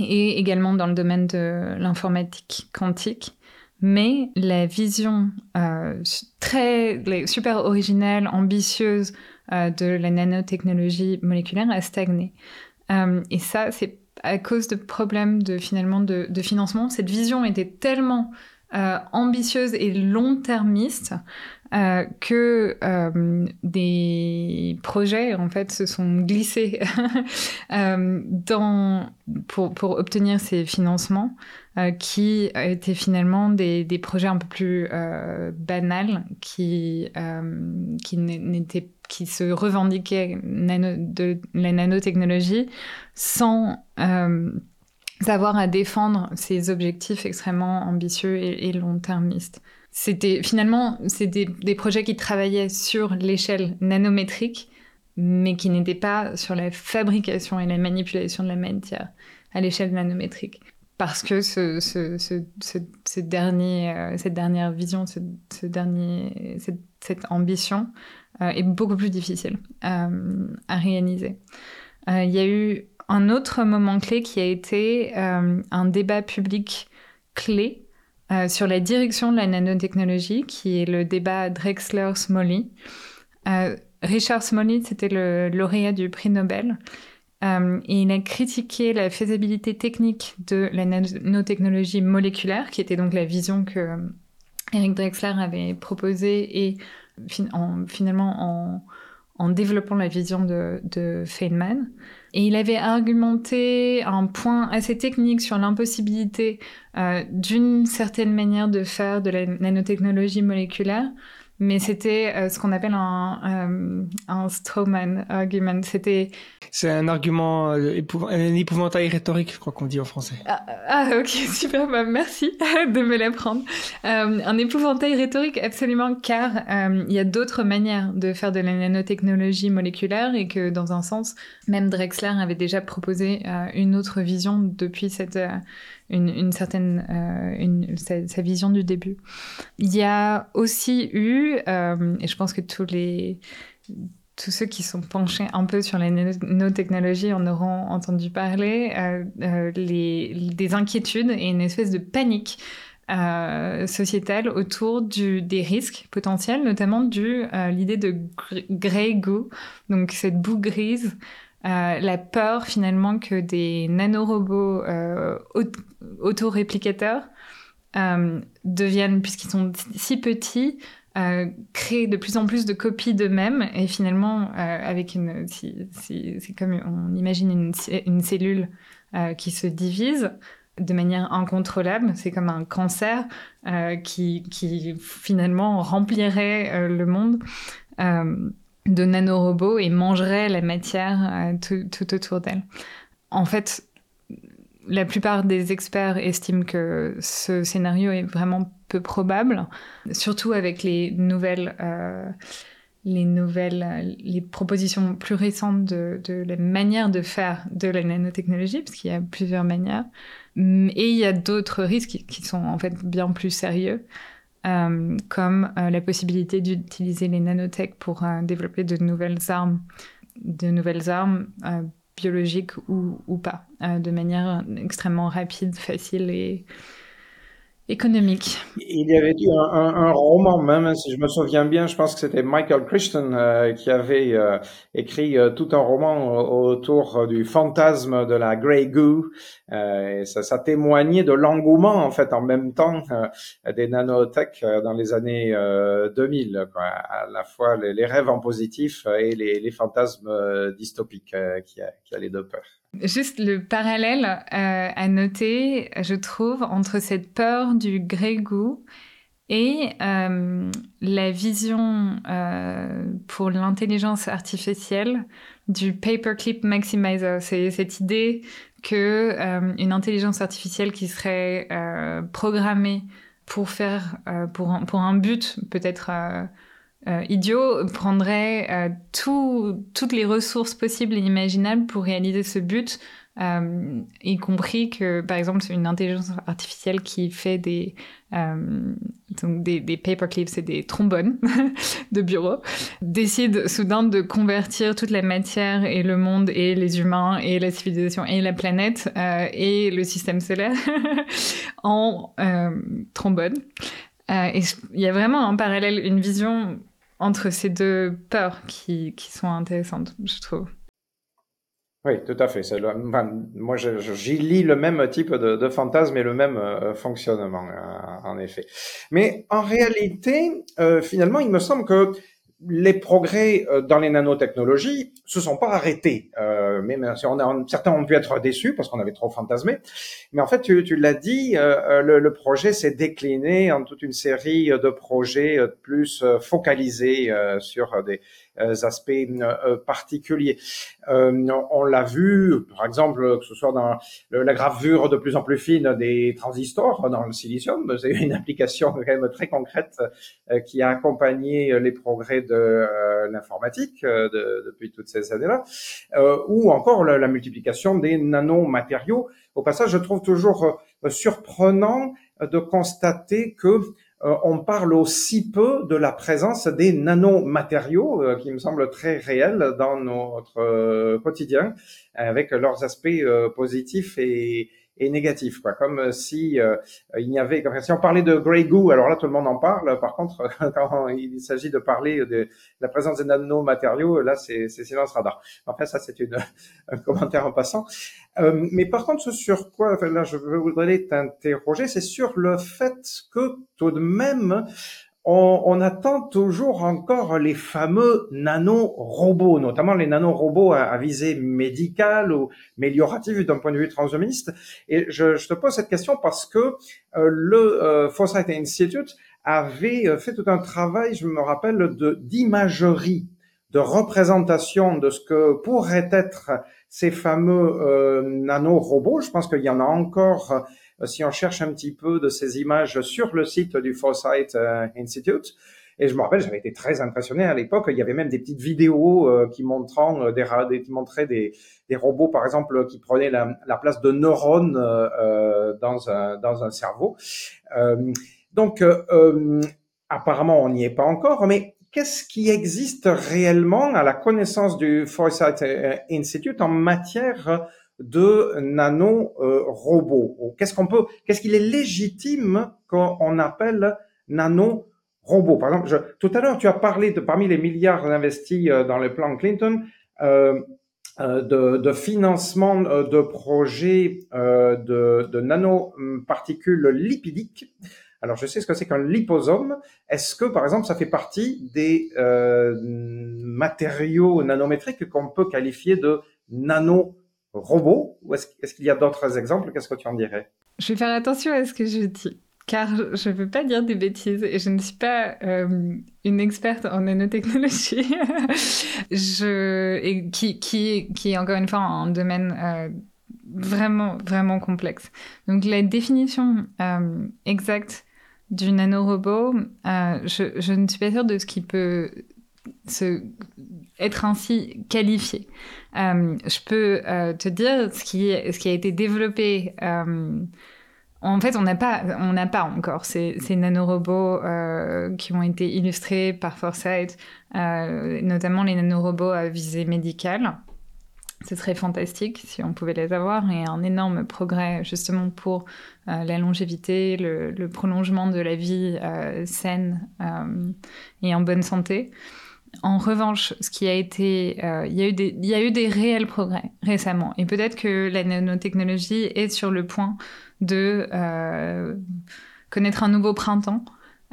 E: et également dans le domaine de l'informatique quantique. Mais la vision euh, très super originelle, ambitieuse euh, de la nanotechnologie moléculaire a stagné. Euh, et ça, c'est à cause de problèmes de finalement de, de financement. Cette vision était tellement ambitieuse et long-termiste euh, que euh, des projets en fait se sont glissés (laughs) euh, pour, obtenir ces financements qui étaient finalement des, projets un peu plus banals qui qui se revendiquaient de la nanotechnologie sans avoir à défendre ces objectifs extrêmement ambitieux et, et long-termistes. C'était finalement c'est des, projets qui travaillaient sur l'échelle nanométrique, mais qui n'étaient pas sur la fabrication et la manipulation de la matière à l'échelle nanométrique. Parce que ce, dernier, euh, cette dernière vision, cette, cette ambition euh, est beaucoup plus difficile euh, à réaliser. Il y a eu un autre moment clé qui a été un débat public clé euh, sur la direction de la nanotechnologie, qui est le débat Drexler-Smalley. Euh, Richard Smalley, c'était le lauréat du prix Nobel. et il a critiqué la faisabilité technique de la nanotechnologie moléculaire, qui était donc la vision que Eric Drexler avait proposée et finalement en, en, développant la vision de, de Feynman. Et il avait argumenté un point assez technique sur l'impossibilité euh, d'une certaine manière de faire de la nanotechnologie moléculaire, mais c'était euh, ce qu'on appelle un, euh, un strawman argument. C'était
A: c'est un argument, euh, un épouvantail rhétorique, je crois qu'on dit en français.
E: Ah, ah ok, (laughs) super, bah, merci (laughs) de me l'apprendre. Un épouvantail rhétorique, absolument, car il y a d'autres manières de faire de la nanotechnologie moléculaire et que dans un sens, même Drexler avait déjà proposé une autre vision depuis cette, une, certaine, une, sa, vision du début. Il y a aussi eu, et je pense que tous les tous ceux qui sont penchés un peu sur les nanotechnologies en auront entendu parler, euh, euh, les, des inquiétudes et une espèce de panique euh, sociétale autour des risques potentiels, notamment du l'idée de grey goo, donc cette boue grise, la peur finalement que des nanorobots autoréplicateurs deviennent, puisqu'ils sont si petits, euh, créer de plus en plus de copies d'eux-mêmes. Et finalement euh, avec une c'est comme on imagine une, cellule euh, qui se divise de manière incontrôlable c'est comme un cancer qui, finalement remplirait le monde de nanorobots et mangerait la matière tout, tout, autour d'elle en fait la plupart des experts estiment que ce scénario est vraiment peu probable, surtout avec les nouvelles, euh, les nouvelles, les propositions plus récentes de, la manière de faire de la nanotechnologie, parce qu'il y a plusieurs manières. Et il y a d'autres risques qui sont en fait bien plus sérieux, euh, comme euh, la possibilité d'utiliser les nanotech pour développer de nouvelles armes, de nouvelles armes biologiques ou pas, de manière extrêmement rapide, facile et économique.
D: Il y avait eu un, un, roman même, si je me souviens bien, je pense que c'était Michael Christian euh, qui avait euh, écrit euh, tout un roman autour du fantasme de la Grey Goo. et ça, ça, témoignait de l'engouement en fait en même temps des nanotech dans les années 2000, quoi. à la fois les, rêves en positif et les, les fantasmes dystopiques qui, qui allaient de peur.
E: Juste le parallèle euh, à noter, je trouve, entre cette peur du grey goo et euh, la vision euh, pour l'intelligence artificielle du paperclip maximizer. C'est cette idée que une intelligence artificielle qui serait programmée pour faire pour un, pour un but peut-être euh, idiot prendrait euh, toutes les ressources possibles et imaginables pour réaliser ce but, euh, y compris que, par exemple, une intelligence artificielle qui fait des, donc des paperclips et des trombones (laughs) de bureau, décide soudain de convertir toute la matière et le monde et les humains et la civilisation et la planète et le système solaire (laughs) en trombone. Et il y a vraiment un parallèle, une vision entre ces deux peurs qui, sont intéressantes, je trouve.
D: Oui, tout à fait. Moi, j'y lis le même type de, fantasme et le même euh, fonctionnement, euh, en effet. Mais en réalité, euh, finalement, il me semble que les progrès euh, dans les nanotechnologies se sont pas arrêtés. Euh, mais certains ont pu être déçus parce qu'on avait trop fantasmé. Mais en fait, tu, tu l'as dit, euh, le, le, projet s'est décliné en toute une série de projets plus focalisés sur des, euh, aspects euh, particuliers. Euh, on l'a vu, par exemple, que ce soit dans la gravure de plus en plus fine des transistors dans le silicium, c'est une (laughs) application quand même très concrète qui a accompagné les progrès de l'informatique depuis toutes ces années-là, ou encore la, la multiplication des nanomatériaux. Au passage, je trouve toujours surprenant de constater que euh, on parle aussi peu de la présence des nanomatériaux, euh, qui me semblent très réels dans notre euh, quotidien, avec leurs aspects positifs et, et négatif, quoi. Comme si il n'y avait, comme si on parlait de Grey Goo, alors là tout le monde en parle. Par contre, (laughs) quand il s'agit de parler de la présence des nanomatériaux, là c'est silence radar. Enfin, ça c'est (laughs) un commentaire en passant. Mais par contre, ce sur quoi, là je voudrais t'interroger, c'est sur le fait que tout de même on, attend toujours encore les fameux nanorobots, notamment les nanorobots à, à visée médicale ou améliorative d'un point de vue transhumaniste. Et je, te pose cette question parce que euh, le euh, Foresight Institute avait euh, fait tout un travail, je me rappelle, de d'imagerie, de représentation de ce que pourraient être ces fameux nanorobots. Je pense qu'il y en a encore euh, si on cherche un petit peu de ces images sur le site du Foresight euh, Institute. Et je me rappelle, j'avais été très impressionné à l'époque. Il y avait même des petites vidéos euh, qui montrant des, qui montraient des, des, robots, par exemple, qui prenaient la, la place de neurones euh, dans un dans un cerveau. Euh, donc, apparemment, on n'y est pas encore. Mais qu'est-ce qui existe réellement à la connaissance du Foresight Institute en matière de nano-robots? Qu'est-ce qu'on peut, qu'est-ce qu'il est légitime qu'on appelle nano-robots? Par exemple, je, tout à l'heure, tu as parlé de parmi les milliards investis euh, dans le plan Clinton. Euh, euh de, de, financement euh, de projets euh, de, de nanoparticules lipidiques. Alors, je sais ce que c'est qu'un liposome. Est-ce que, par exemple, ça fait partie des euh, matériaux nanométriques qu'on peut qualifier de nano robot ou est-ce qu'il y a d'autres exemples? Qu'est-ce que tu en dirais?
E: Je vais faire attention à ce que je dis, car je ne veux pas dire des bêtises et je ne suis pas euh, une experte en nanotechnologie, (laughs) je, et qui, qui, qui est encore une fois un domaine euh, vraiment, vraiment complexe. Donc la définition exacte du nanorobot, je, je ne suis pas sûre de ce qui peut se, être ainsi qualifié. Euh, je peux euh, te dire ce qui, ce qui a été développé. Euh, en fait, on n'a pas, pas encore ces, ces nanorobots qui ont été illustrés par Foresight, notamment les nanorobots à visée médicale. Ce serait fantastique si on pouvait les avoir et un énorme progrès justement pour la longévité, le, prolongement de la vie saine et en bonne santé. En revanche, ce qui a été, euh, il, y a eu des, il y a eu des réels progrès récemment, et peut-être que la nanotechnologie est sur le point de euh, connaître un nouveau printemps,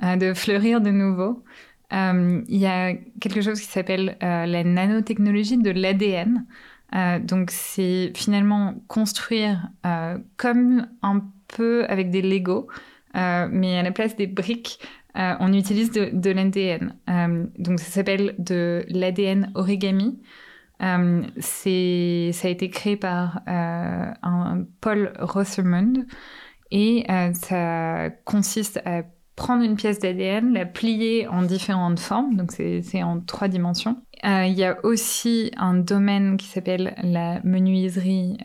E: euh, de fleurir de nouveau. il y a quelque chose qui s'appelle la nanotechnologie de l'ADN. Donc c'est finalement construire comme un peu avec des Lego, mais à la place des briques, euh, on utilise de, l'ADN. Euh, donc ça s'appelle de l'ADN origami. Euh, c'est, ça a été créé par Paul Rothermund et ça consiste à prendre une pièce d'ADN, la plier en différentes formes, donc c'est en trois dimensions. Il y a aussi un domaine qui s'appelle la menuiserie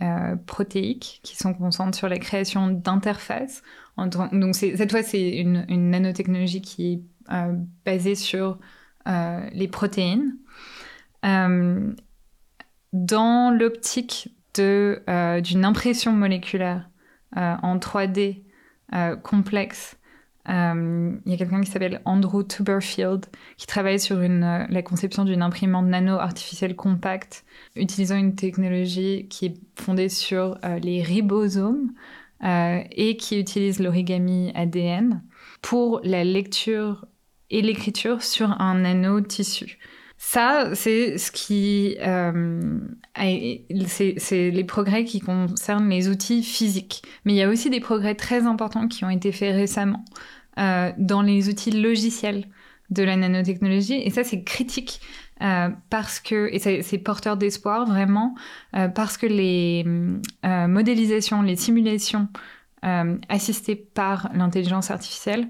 E: protéique, qui se concentre sur la création d'interfaces donc cette fois, c'est une, nanotechnologie qui est euh, basée sur euh, les protéines. Euh, dans l'optique d'une impression moléculaire en 3D complexe, il y a quelqu'un qui s'appelle Andrew Tuberfield qui travaille sur la conception d'une imprimante nano artificielle compacte utilisant une technologie qui est fondée sur les ribosomes. Euh, et qui utilise l'origami ADN pour la lecture et l'écriture sur un nano-tissu. Ça, c'est ce qui, euh, c'est les progrès qui concernent les outils physiques. Mais il y a aussi des progrès très importants qui ont été faits récemment euh, dans les outils logiciels de la nanotechnologie. Et ça, c'est critique euh, parce que, et c'est porteur d'espoir vraiment, euh, parce que les euh, modélisations, les simulations assistées par l'intelligence artificielle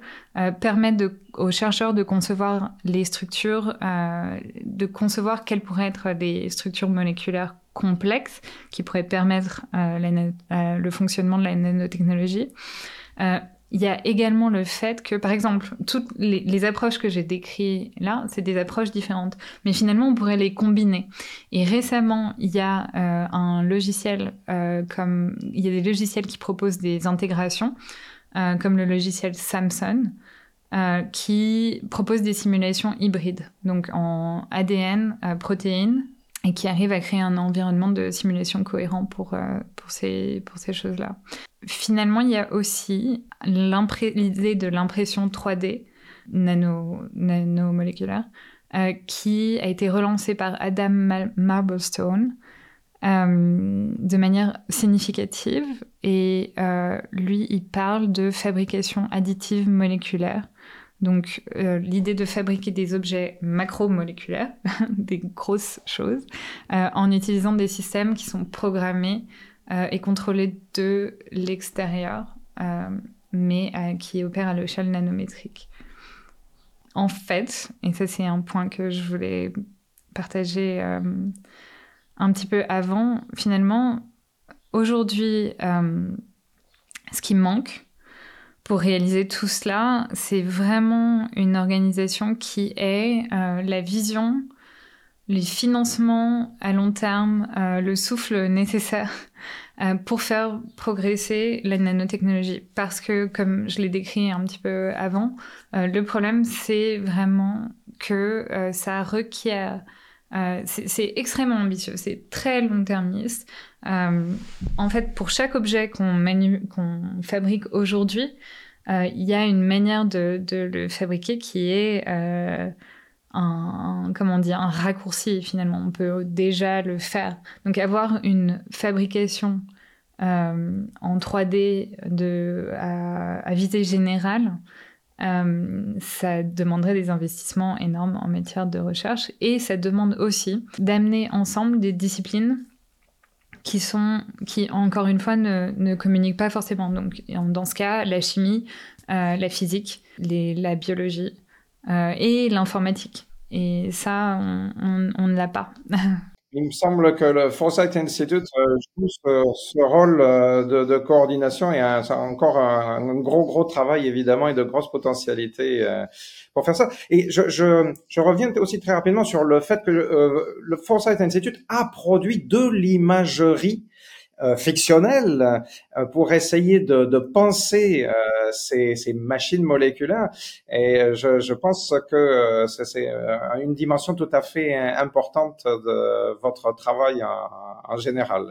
E: permettent aux chercheurs de concevoir les structures, de concevoir quelles pourraient être des structures moléculaires complexes qui pourraient permettre le fonctionnement de la nanotechnologie. Il y a également le fait que, par exemple, toutes les, approches que j'ai décrites là, c'est des approches différentes. Mais finalement, on pourrait les combiner. Et récemment, il y a euh, un logiciel euh, comme... Il y a des logiciels qui proposent des intégrations, euh, comme le logiciel Samsung, qui propose des simulations hybrides, donc en ADN, protéines, et qui arrive à créer un environnement de simulation cohérent pour, pour ces, pour ces choses-là. Finalement, il y a aussi l'idée de l'impression 3D nano, nanomoléculaire euh, qui a été relancée par Adam Marblestone euh, de manière significative. Et euh, lui, il parle de fabrication additive moléculaire. Donc l'idée de fabriquer des objets macromoléculaires, (laughs) des grosses choses, en utilisant des systèmes qui sont programmés euh, est contrôlé de l'extérieur, euh, mais euh, qui opère à l'échelle nanométrique. En fait, et ça c'est un point que je voulais partager un petit peu avant, finalement, aujourd'hui, ce qui manque pour réaliser tout cela, c'est vraiment une organisation qui ait la vision, les financements à long terme, le souffle nécessaire euh, pour faire progresser la nanotechnologie. Parce que, comme je l'ai décrit un petit peu avant, euh, le problème, c'est vraiment que euh, ça requiert... c'est extrêmement ambitieux, c'est très long-termiste. en fait, pour chaque objet qu'on fabrique aujourd'hui, il y a une manière de, le fabriquer qui est un, comment dire, un raccourci finalement. On peut déjà le faire. Donc avoir une fabrication euh, en 3D de, à, visée générale, euh, ça demanderait des investissements énormes en matière de recherche et ça demande aussi d'amener ensemble des disciplines qui sont qui encore une fois ne, communiquent pas forcément donc dans ce cas la chimie euh, la physique la biologie euh, et l'informatique. Et ça, on ne l'a pas. (laughs)
D: Il me semble que le Foresight Institute euh, joue ce, rôle euh, de, de, coordination et a encore un, gros gros travail évidemment et de grosses potentialités pour faire ça. Et je, je, je, reviens aussi très rapidement sur le fait que le Foresight Institute a produit de l'imagerie euh, fictionnelle euh, pour essayer de, de penser euh, ces, ces, machines moléculaires. Et je, je pense que c'est une dimension tout à fait importante de votre travail en, en général.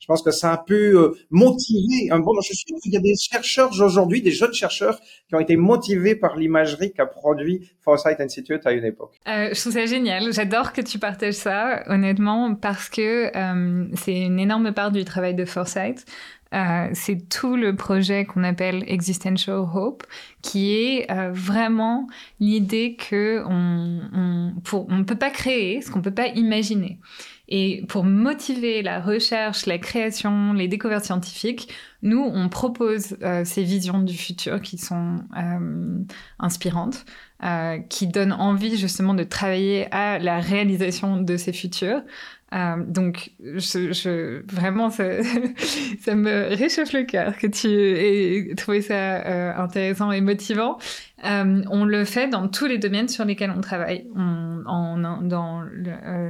D: Je pense que ça a pu motiver un bon. Je suis sûr qu'il y a des chercheurs aujourd'hui, des jeunes chercheurs, qui ont été motivés par l'imagerie qu'a produit Foresight Institute à une époque.
E: Euh, je trouve ça génial. J'adore que tu partages ça, honnêtement, parce que c'est une énorme part du travail travail de Foresight, euh, c'est tout le projet qu'on appelle Existential Hope, qui est euh, vraiment l'idée que on, on, on peut pas créer ce qu'on peut pas imaginer. Et pour motiver la recherche, la création, les découvertes scientifiques, nous, on propose euh, ces visions du futur qui sont inspirantes, qui donnent envie justement de travailler à la réalisation de ces futurs. Euh, donc, vraiment, (laughs) ça, me réchauffe le cœur que tu aies trouvé ça euh, intéressant et motivant. Euh, on le fait dans tous les domaines sur lesquels on travaille, dans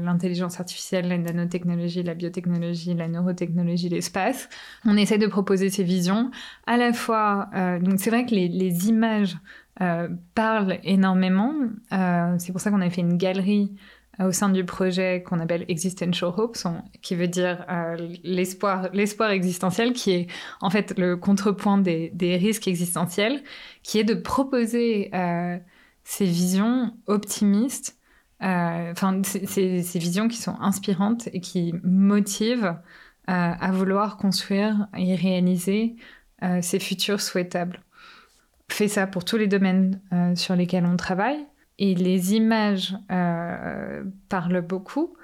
E: l'intelligence artificielle, la nanotechnologie, la biotechnologie, la neurotechnologie, l'espace. On essaie de proposer ces visions à la fois. Donc, c'est vrai que les, les images parlent énormément. c'est pour ça qu'on a fait une galerie au sein du projet qu'on appelle Existential Hope, qui veut dire euh, l'espoir, existentiel, qui est en fait le contrepoint des, risques existentiels, qui est de proposer euh, ces visions optimistes, euh, enfin ces, ces, visions qui sont inspirantes et qui motivent à vouloir construire et réaliser ces futurs souhaitables. On fait ça pour tous les domaines sur lesquels on travaille et les images euh, parlent beaucoup.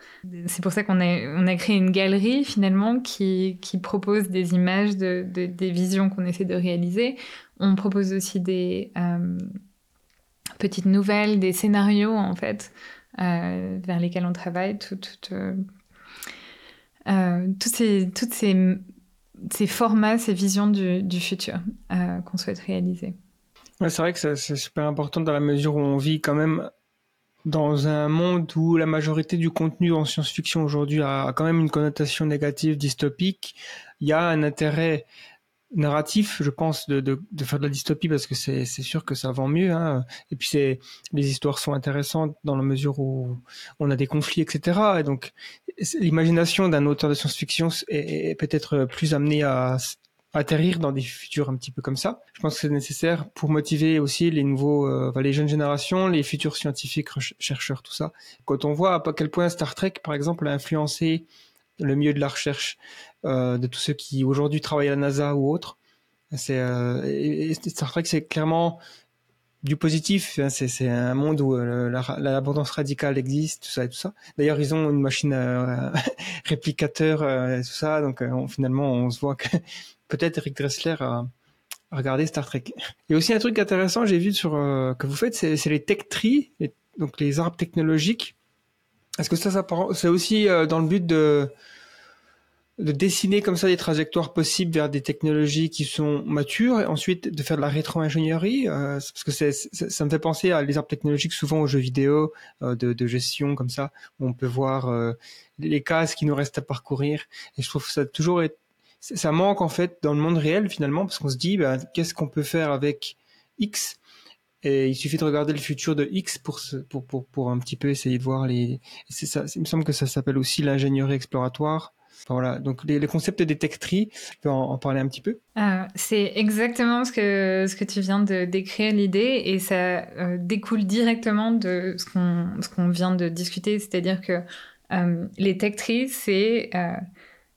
E: C'est pour ça qu'on a, créé une galerie finalement qui, propose des images de, de, des visions qu'on essaie de réaliser. On propose aussi des euh, petites nouvelles, des scénarios en fait, euh, vers lesquels on travaille. Tout, tout, toutes ces, formats, ces visions du futur qu'on souhaite réaliser.
A: C'est vrai que c'est super important dans la mesure où on vit quand même dans un monde où la majorité du contenu en science-fiction aujourd'hui a quand même une connotation négative, dystopique, il y a un intérêt narratif, je pense, de, faire de la dystopie parce que c'est sûr que ça vend mieux. Hein. Et puis les histoires sont intéressantes dans la mesure où on a des conflits, etc. Et donc l'imagination d'un auteur de science-fiction est peut-être plus amenée à atterrir dans des futurs un petit peu comme ça. Je pense que c'est nécessaire pour motiver aussi les nouveaux, euh, les jeunes générations, les futurs scientifiques, chercheurs, tout ça. Quand on voit à quel point Star Trek, par exemple, a influencé le milieu de la recherche euh, de tous ceux qui aujourd'hui travaillent à la NASA ou autres, c'est euh, Star Trek, c'est clairement du positif. Hein, c'est un monde où l'abondance radicale existe, tout ça et tout ça. D'ailleurs, ils ont une machine (laughs) réplicateur, euh, tout ça. Donc, finalement, on se voit que peut-être Eric Dressler a, regardé Star Trek. Il y a aussi un truc intéressant, j'ai vu sur euh, que vous faites, c'est les tech trees, donc les arbres technologiques. Est-ce que ça, c'est aussi euh, dans le but de de dessiner comme ça des trajectoires possibles vers des technologies qui sont matures et ensuite de faire de la rétro-ingénierie euh, parce que ça me fait penser à les arbres technologiques souvent aux jeux vidéo de, de, gestion comme ça où on peut voir les cases qui nous restent à parcourir et je trouve ça toujours ça manque en fait dans le monde réel finalement parce qu'on se dit bah, qu'est-ce qu'on peut faire avec X? Et il suffit de regarder le futur de X pour, pour, pour, pour un petit peu essayer de voir les. Ça. Il me semble que ça s'appelle aussi l'ingénierie exploratoire. Voilà. Donc les, les concepts des tech trees, je peux en, parler un petit peu.
E: Ah, c'est exactement ce que ce que tu viens de décrire l'idée et ça euh, découle directement de ce qu'on ce qu'on vient de discuter, c'est-à-dire que euh, les tech trees c'est euh,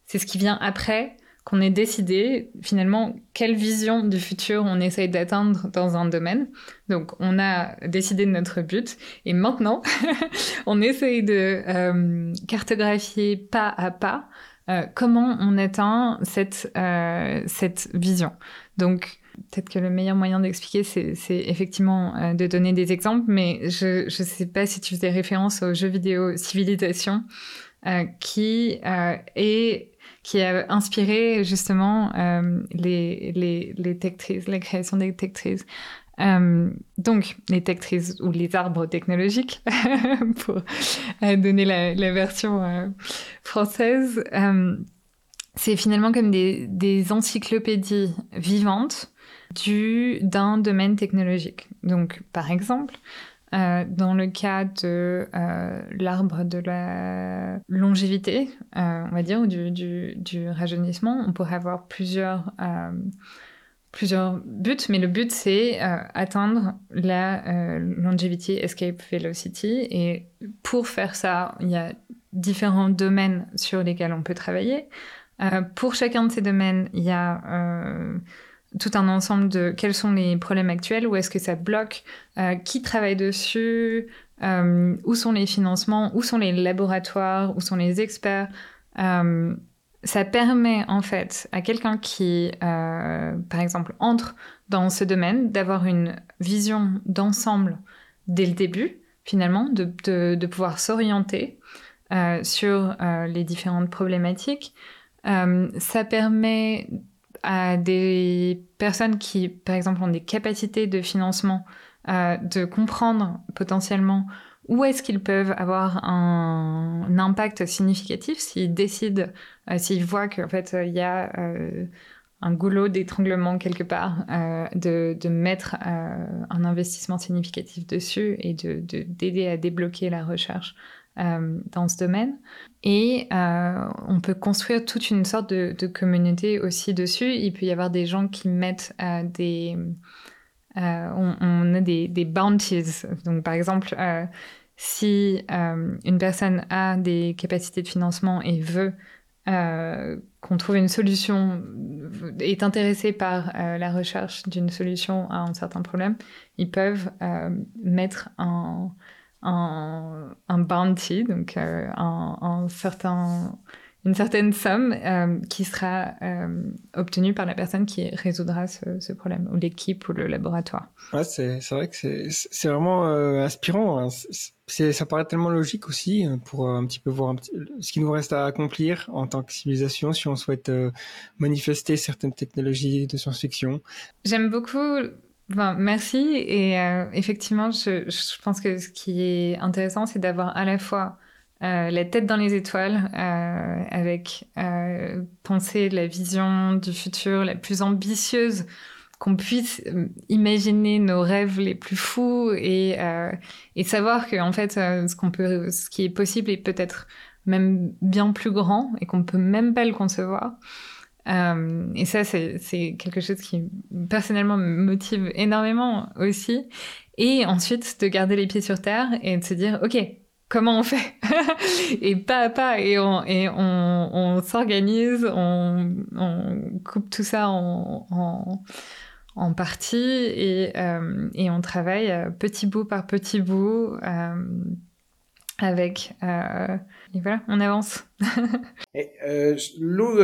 E: c'est ce qui vient après qu'on ait décidé finalement quelle vision du futur on essaye d'atteindre dans un domaine. Donc on a décidé de notre but et maintenant (laughs) on essaye de euh, cartographier pas à pas euh, comment on atteint cette, euh, cette vision. Donc peut-être que le meilleur moyen d'expliquer c'est effectivement de donner des exemples, mais je ne sais pas si tu faisais référence au jeu vidéo Civilisation qui est qui a inspiré justement euh, les, les, les tech la création des tech euh, donc, les tech ou les arbres technologiques, (laughs) pour euh, donner la, version française, c'est finalement comme des, des encyclopédies vivantes du d'un domaine technologique. Donc, par exemple, euh, dans le cas de euh, l'arbre de la longévité, euh, on va dire, ou du, rajeunissement, on pourrait avoir plusieurs, plusieurs buts, mais le but c'est atteindre la longevity escape velocity. Et pour faire ça, il y a différents domaines sur lesquels on peut travailler. pour chacun de ces domaines, il y a tout un ensemble de quels sont les problèmes actuels, où est-ce que ça bloque, euh, qui travaille dessus, euh, où sont les financements, où sont les laboratoires, où sont les experts. Euh, ça permet en fait à quelqu'un qui, par exemple, entre dans ce domaine d'avoir une vision d'ensemble dès le début, finalement, de, de, de pouvoir s'orienter sur les différentes problématiques. ça permet à des personnes qui, par exemple, ont des capacités de financement, euh, de comprendre potentiellement où est-ce qu'ils peuvent avoir un, impact significatif s'ils décident, euh, s'ils voient qu'en fait il y a euh, un goulot d'étranglement quelque part, de, de, mettre un investissement significatif dessus et de d'aider à débloquer la recherche euh, dans ce domaine. Et euh, on peut construire toute une sorte de, communauté aussi dessus. Il peut y avoir des gens qui mettent euh, des... On, a des, des, bounties. Donc par exemple, si une personne a des capacités de financement et veut qu'on trouve une solution, est intéressé par la recherche d'une solution à un certain problème, ils peuvent mettre un, un, bounty, donc euh, un, certain une certaine somme euh, qui sera euh, obtenue par la personne qui résoudra ce, ce problème, ou l'équipe ou le laboratoire.
A: Ouais, c'est vrai que c'est vraiment inspirant. Hein. ça paraît tellement logique aussi pour un petit peu voir un petit, ce qui nous reste à accomplir en tant que civilisation si on souhaite manifester certaines technologies de science-fiction.
E: J'aime beaucoup Bon, merci. Et effectivement, je, je, pense que ce qui est intéressant, c'est d'avoir à la fois euh, la tête dans les étoiles, euh, avec euh, penser la vision du futur la plus ambitieuse qu'on puisse imaginer nos rêves les plus fous et, et savoir que en fait ce qu'on peut ce qui est possible est peut-être même bien plus grand et qu'on peut même pas le concevoir et ça c'est quelque chose qui personnellement me motive énormément aussi. Et ensuite de garder les pieds sur terre et de se dire ok comment on fait (laughs) Et pas à pas, et on, et on, on s'organise, on, on, coupe tout ça en, en, en parties et, euh, et, on travaille euh, petit bout par petit bout euh, avec... Euh, et voilà, on avance. (laughs)
D: euh, Lou,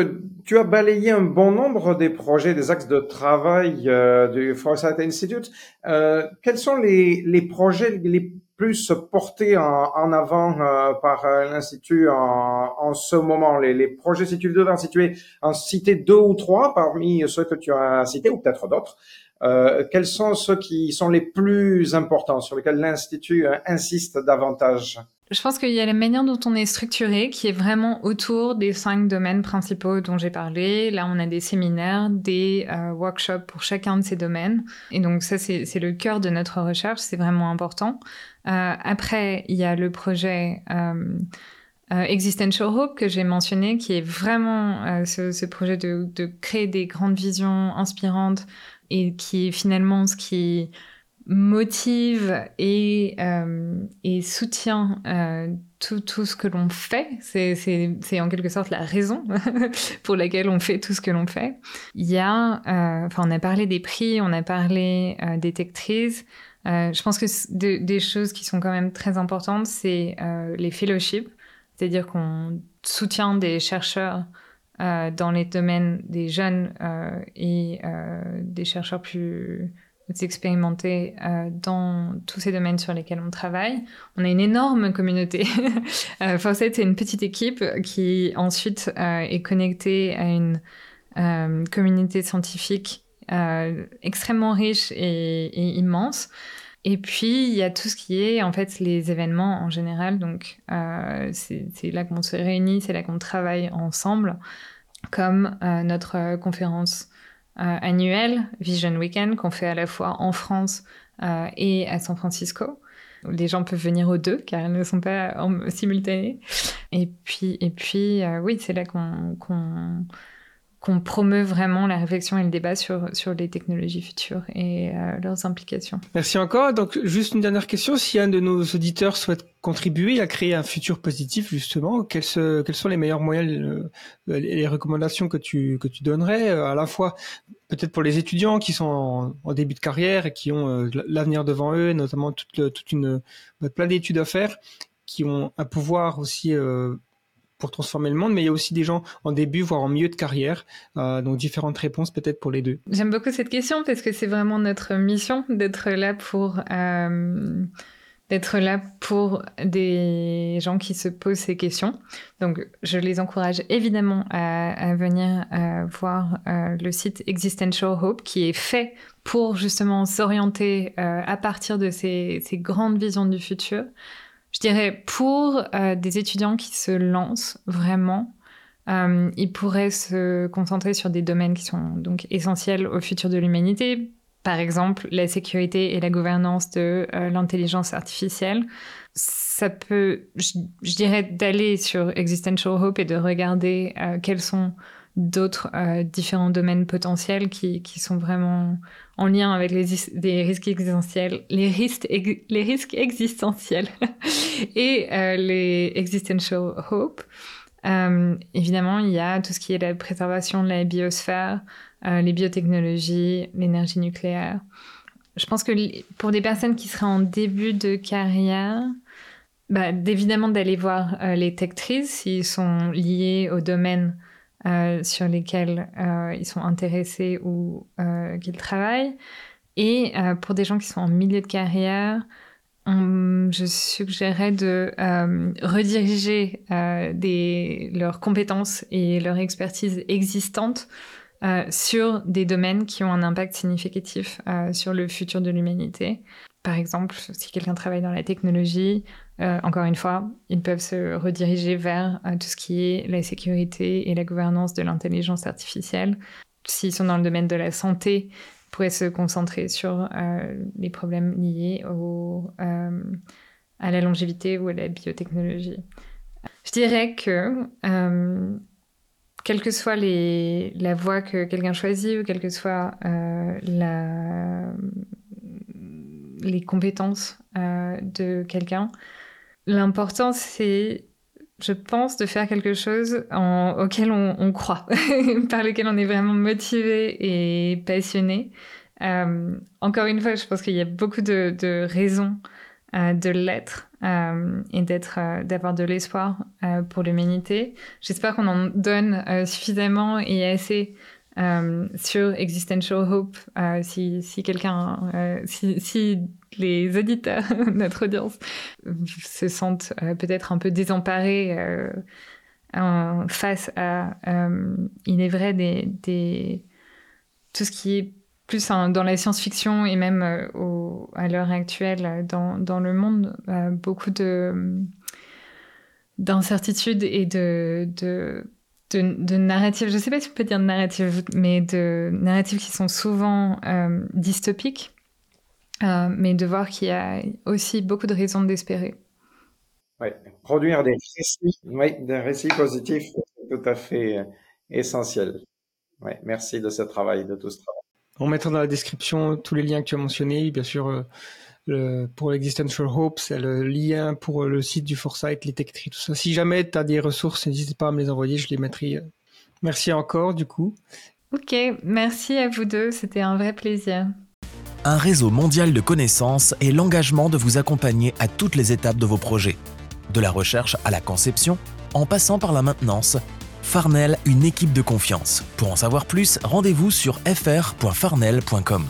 D: tu as balayé un bon nombre des projets, des axes de travail euh, du Foresight Institute. quels sont les, projets les plus porté en, avant euh, par euh, l'Institut en, ce moment? Les, projets, si tu devais en situer, en citer deux ou trois parmi ceux que tu as cités, ou peut-être d'autres, euh, quels sont ceux qui sont les plus importants, sur lesquels l'Institut euh, insiste davantage?
E: Je pense qu'il y a la manière dont on est structuré qui est vraiment autour des cinq domaines principaux dont j'ai parlé. Là, on a des séminaires, des euh, workshops pour chacun de ces domaines. Et donc ça, c'est le cœur de notre recherche, c'est vraiment important. Euh, après, il y a le projet euh, euh, Existential Hope que j'ai mentionné, qui est vraiment euh, ce, ce, projet de, de, créer des grandes visions inspirantes et qui est finalement ce qui motive et, euh, et soutient euh, tout, tout, ce que l'on fait. C'est en quelque sorte la raison (laughs) pour laquelle on fait tout ce que l'on fait. Il y a, euh, enfin, on a parlé des prix, on a parlé euh, des tech-trees. Euh, je pense que de, des choses qui sont quand même très importantes, c'est euh, les fellowships, c'est-à-dire qu'on soutient des chercheurs dans les domaines des jeunes et des chercheurs plus expérimentés dans tous ces domaines sur lesquels on travaille. On a une énorme communauté. (laughs) euh, Fawcett, c'est une petite équipe qui ensuite est connectée à une communauté scientifique euh, extrêmement riche et, immense. Et puis, il y a tout ce qui est, en fait, les événements en général. Donc, euh, c'est là qu'on se réunit, c'est là qu'on travaille ensemble, comme euh, notre conférence euh, annuelle, Vision Weekend, qu'on fait à la fois en France euh, et à San Francisco. Les gens peuvent venir aux deux, car elles ne sont pas en simultané. Et puis, et puis euh, oui, c'est là qu'on... Qu qu'on promeut vraiment la réflexion et le débat sur, sur les technologies futures et euh, leurs implications.
A: Merci encore. Donc, juste une dernière question. Si un de nos auditeurs souhaite contribuer à créer un futur positif, justement, quels, sont les meilleurs moyens, euh, les recommandations que tu, que tu donnerais, euh, à la fois peut-être pour les étudiants qui sont en, début de carrière et qui ont euh, l'avenir devant eux, notamment toute, toute une, plein d'études à faire, qui ont un pouvoir aussi euh, pour transformer le monde, mais il y a aussi des gens en début, voire en milieu de carrière. Euh, donc différentes réponses peut-être pour les deux.
E: J'aime beaucoup cette question parce que c'est vraiment notre mission d'être là pour euh, d'être là pour des gens qui se posent ces questions. Donc je les encourage évidemment à, venir euh, voir le site Existential Hope qui est fait pour justement s'orienter à partir de ces grandes visions du futur je dirais pour euh, des étudiants qui se lancent vraiment, euh, ils pourraient se concentrer sur des domaines qui sont donc essentiels au futur de l'humanité. Par exemple, la sécurité et la gouvernance de euh, l'intelligence artificielle. Ça peut, je, dirais, d'aller sur Existential Hope et de regarder quels sont d'autres euh, différents domaines potentiels qui, qui, sont vraiment en lien avec les, risques existentiels, les risques, les risques existentiels (laughs) et euh, les existential hope. Euh, évidemment, il y a tout ce qui est la préservation de la biosphère, les biotechnologies, l'énergie nucléaire. Je pense que pour des personnes qui seraient en début de carrière, bah, D'évidemment d'aller voir les tech s'ils sont liés au domaine sur lesquels ils sont intéressés ou qu'ils travaillent. Et pour des gens qui sont en milieu de carrière, je suggérerais de euh, rediriger euh, des, leurs compétences et leur expertise existantes euh, sur des domaines qui ont un impact significatif sur le futur de l'humanité. Par exemple, si quelqu'un travaille dans la technologie, encore une fois, ils peuvent se rediriger vers tout ce qui est la sécurité et la gouvernance de l'intelligence artificielle. S'ils sont dans le domaine de la santé, pourrait se concentrer sur euh, les problèmes liés euh, à la longévité ou à la biotechnologie. Je dirais que, euh, quelle que soit la voie que quelqu'un choisit ou quelles que soient la, les compétences de quelqu'un, l'important c'est je pense, de faire quelque chose auquel on, croit, (laughs) par lequel on est vraiment motivé et passionné. Euh, encore une fois, je pense qu'il y a beaucoup de, raisons euh, de l'être euh, et d'avoir de l'espoir pour l'humanité. J'espère qu'on en donne suffisamment et assez sur Existential Hope. si, si quelqu'un, si, si les auditeurs, (laughs) notre audience, se sentent euh, peut-être un peu désemparés euh, face à, euh, il est vrai, tout ce qui est plus dans la science-fiction et même à l'heure actuelle dans, le monde, beaucoup de d'incertitudes et de, de, narratives, je ne sais pas si on peut dire narratives, mais de narratives qui sont souvent dystopiques euh, mais de voir qu'il y a aussi beaucoup de raisons d'espérer.
D: Oui, produire des récits, des récits positifs, c'est tout à fait euh, essentiel. Oui, merci de ce travail, de tout ce travail.
A: On mettra dans la description tous les liens que tu as mentionnés, bien sûr. Euh, le, pour l'Existential Hope, c'est le lien pour le site du Foresight, les tech tout ça. Si jamais tu as des ressources, n'hésite pas à me les envoyer, je les mettrai. Merci encore, du coup.
E: Ok, merci à vous deux, c'était un vrai plaisir
B: un réseau mondial de connaissances et l'engagement de vous accompagner à toutes les étapes de vos projets. De la recherche à la conception, en passant par la maintenance, Farnell, une équipe de confiance. Pour en savoir plus, rendez-vous sur fr.farnell.com.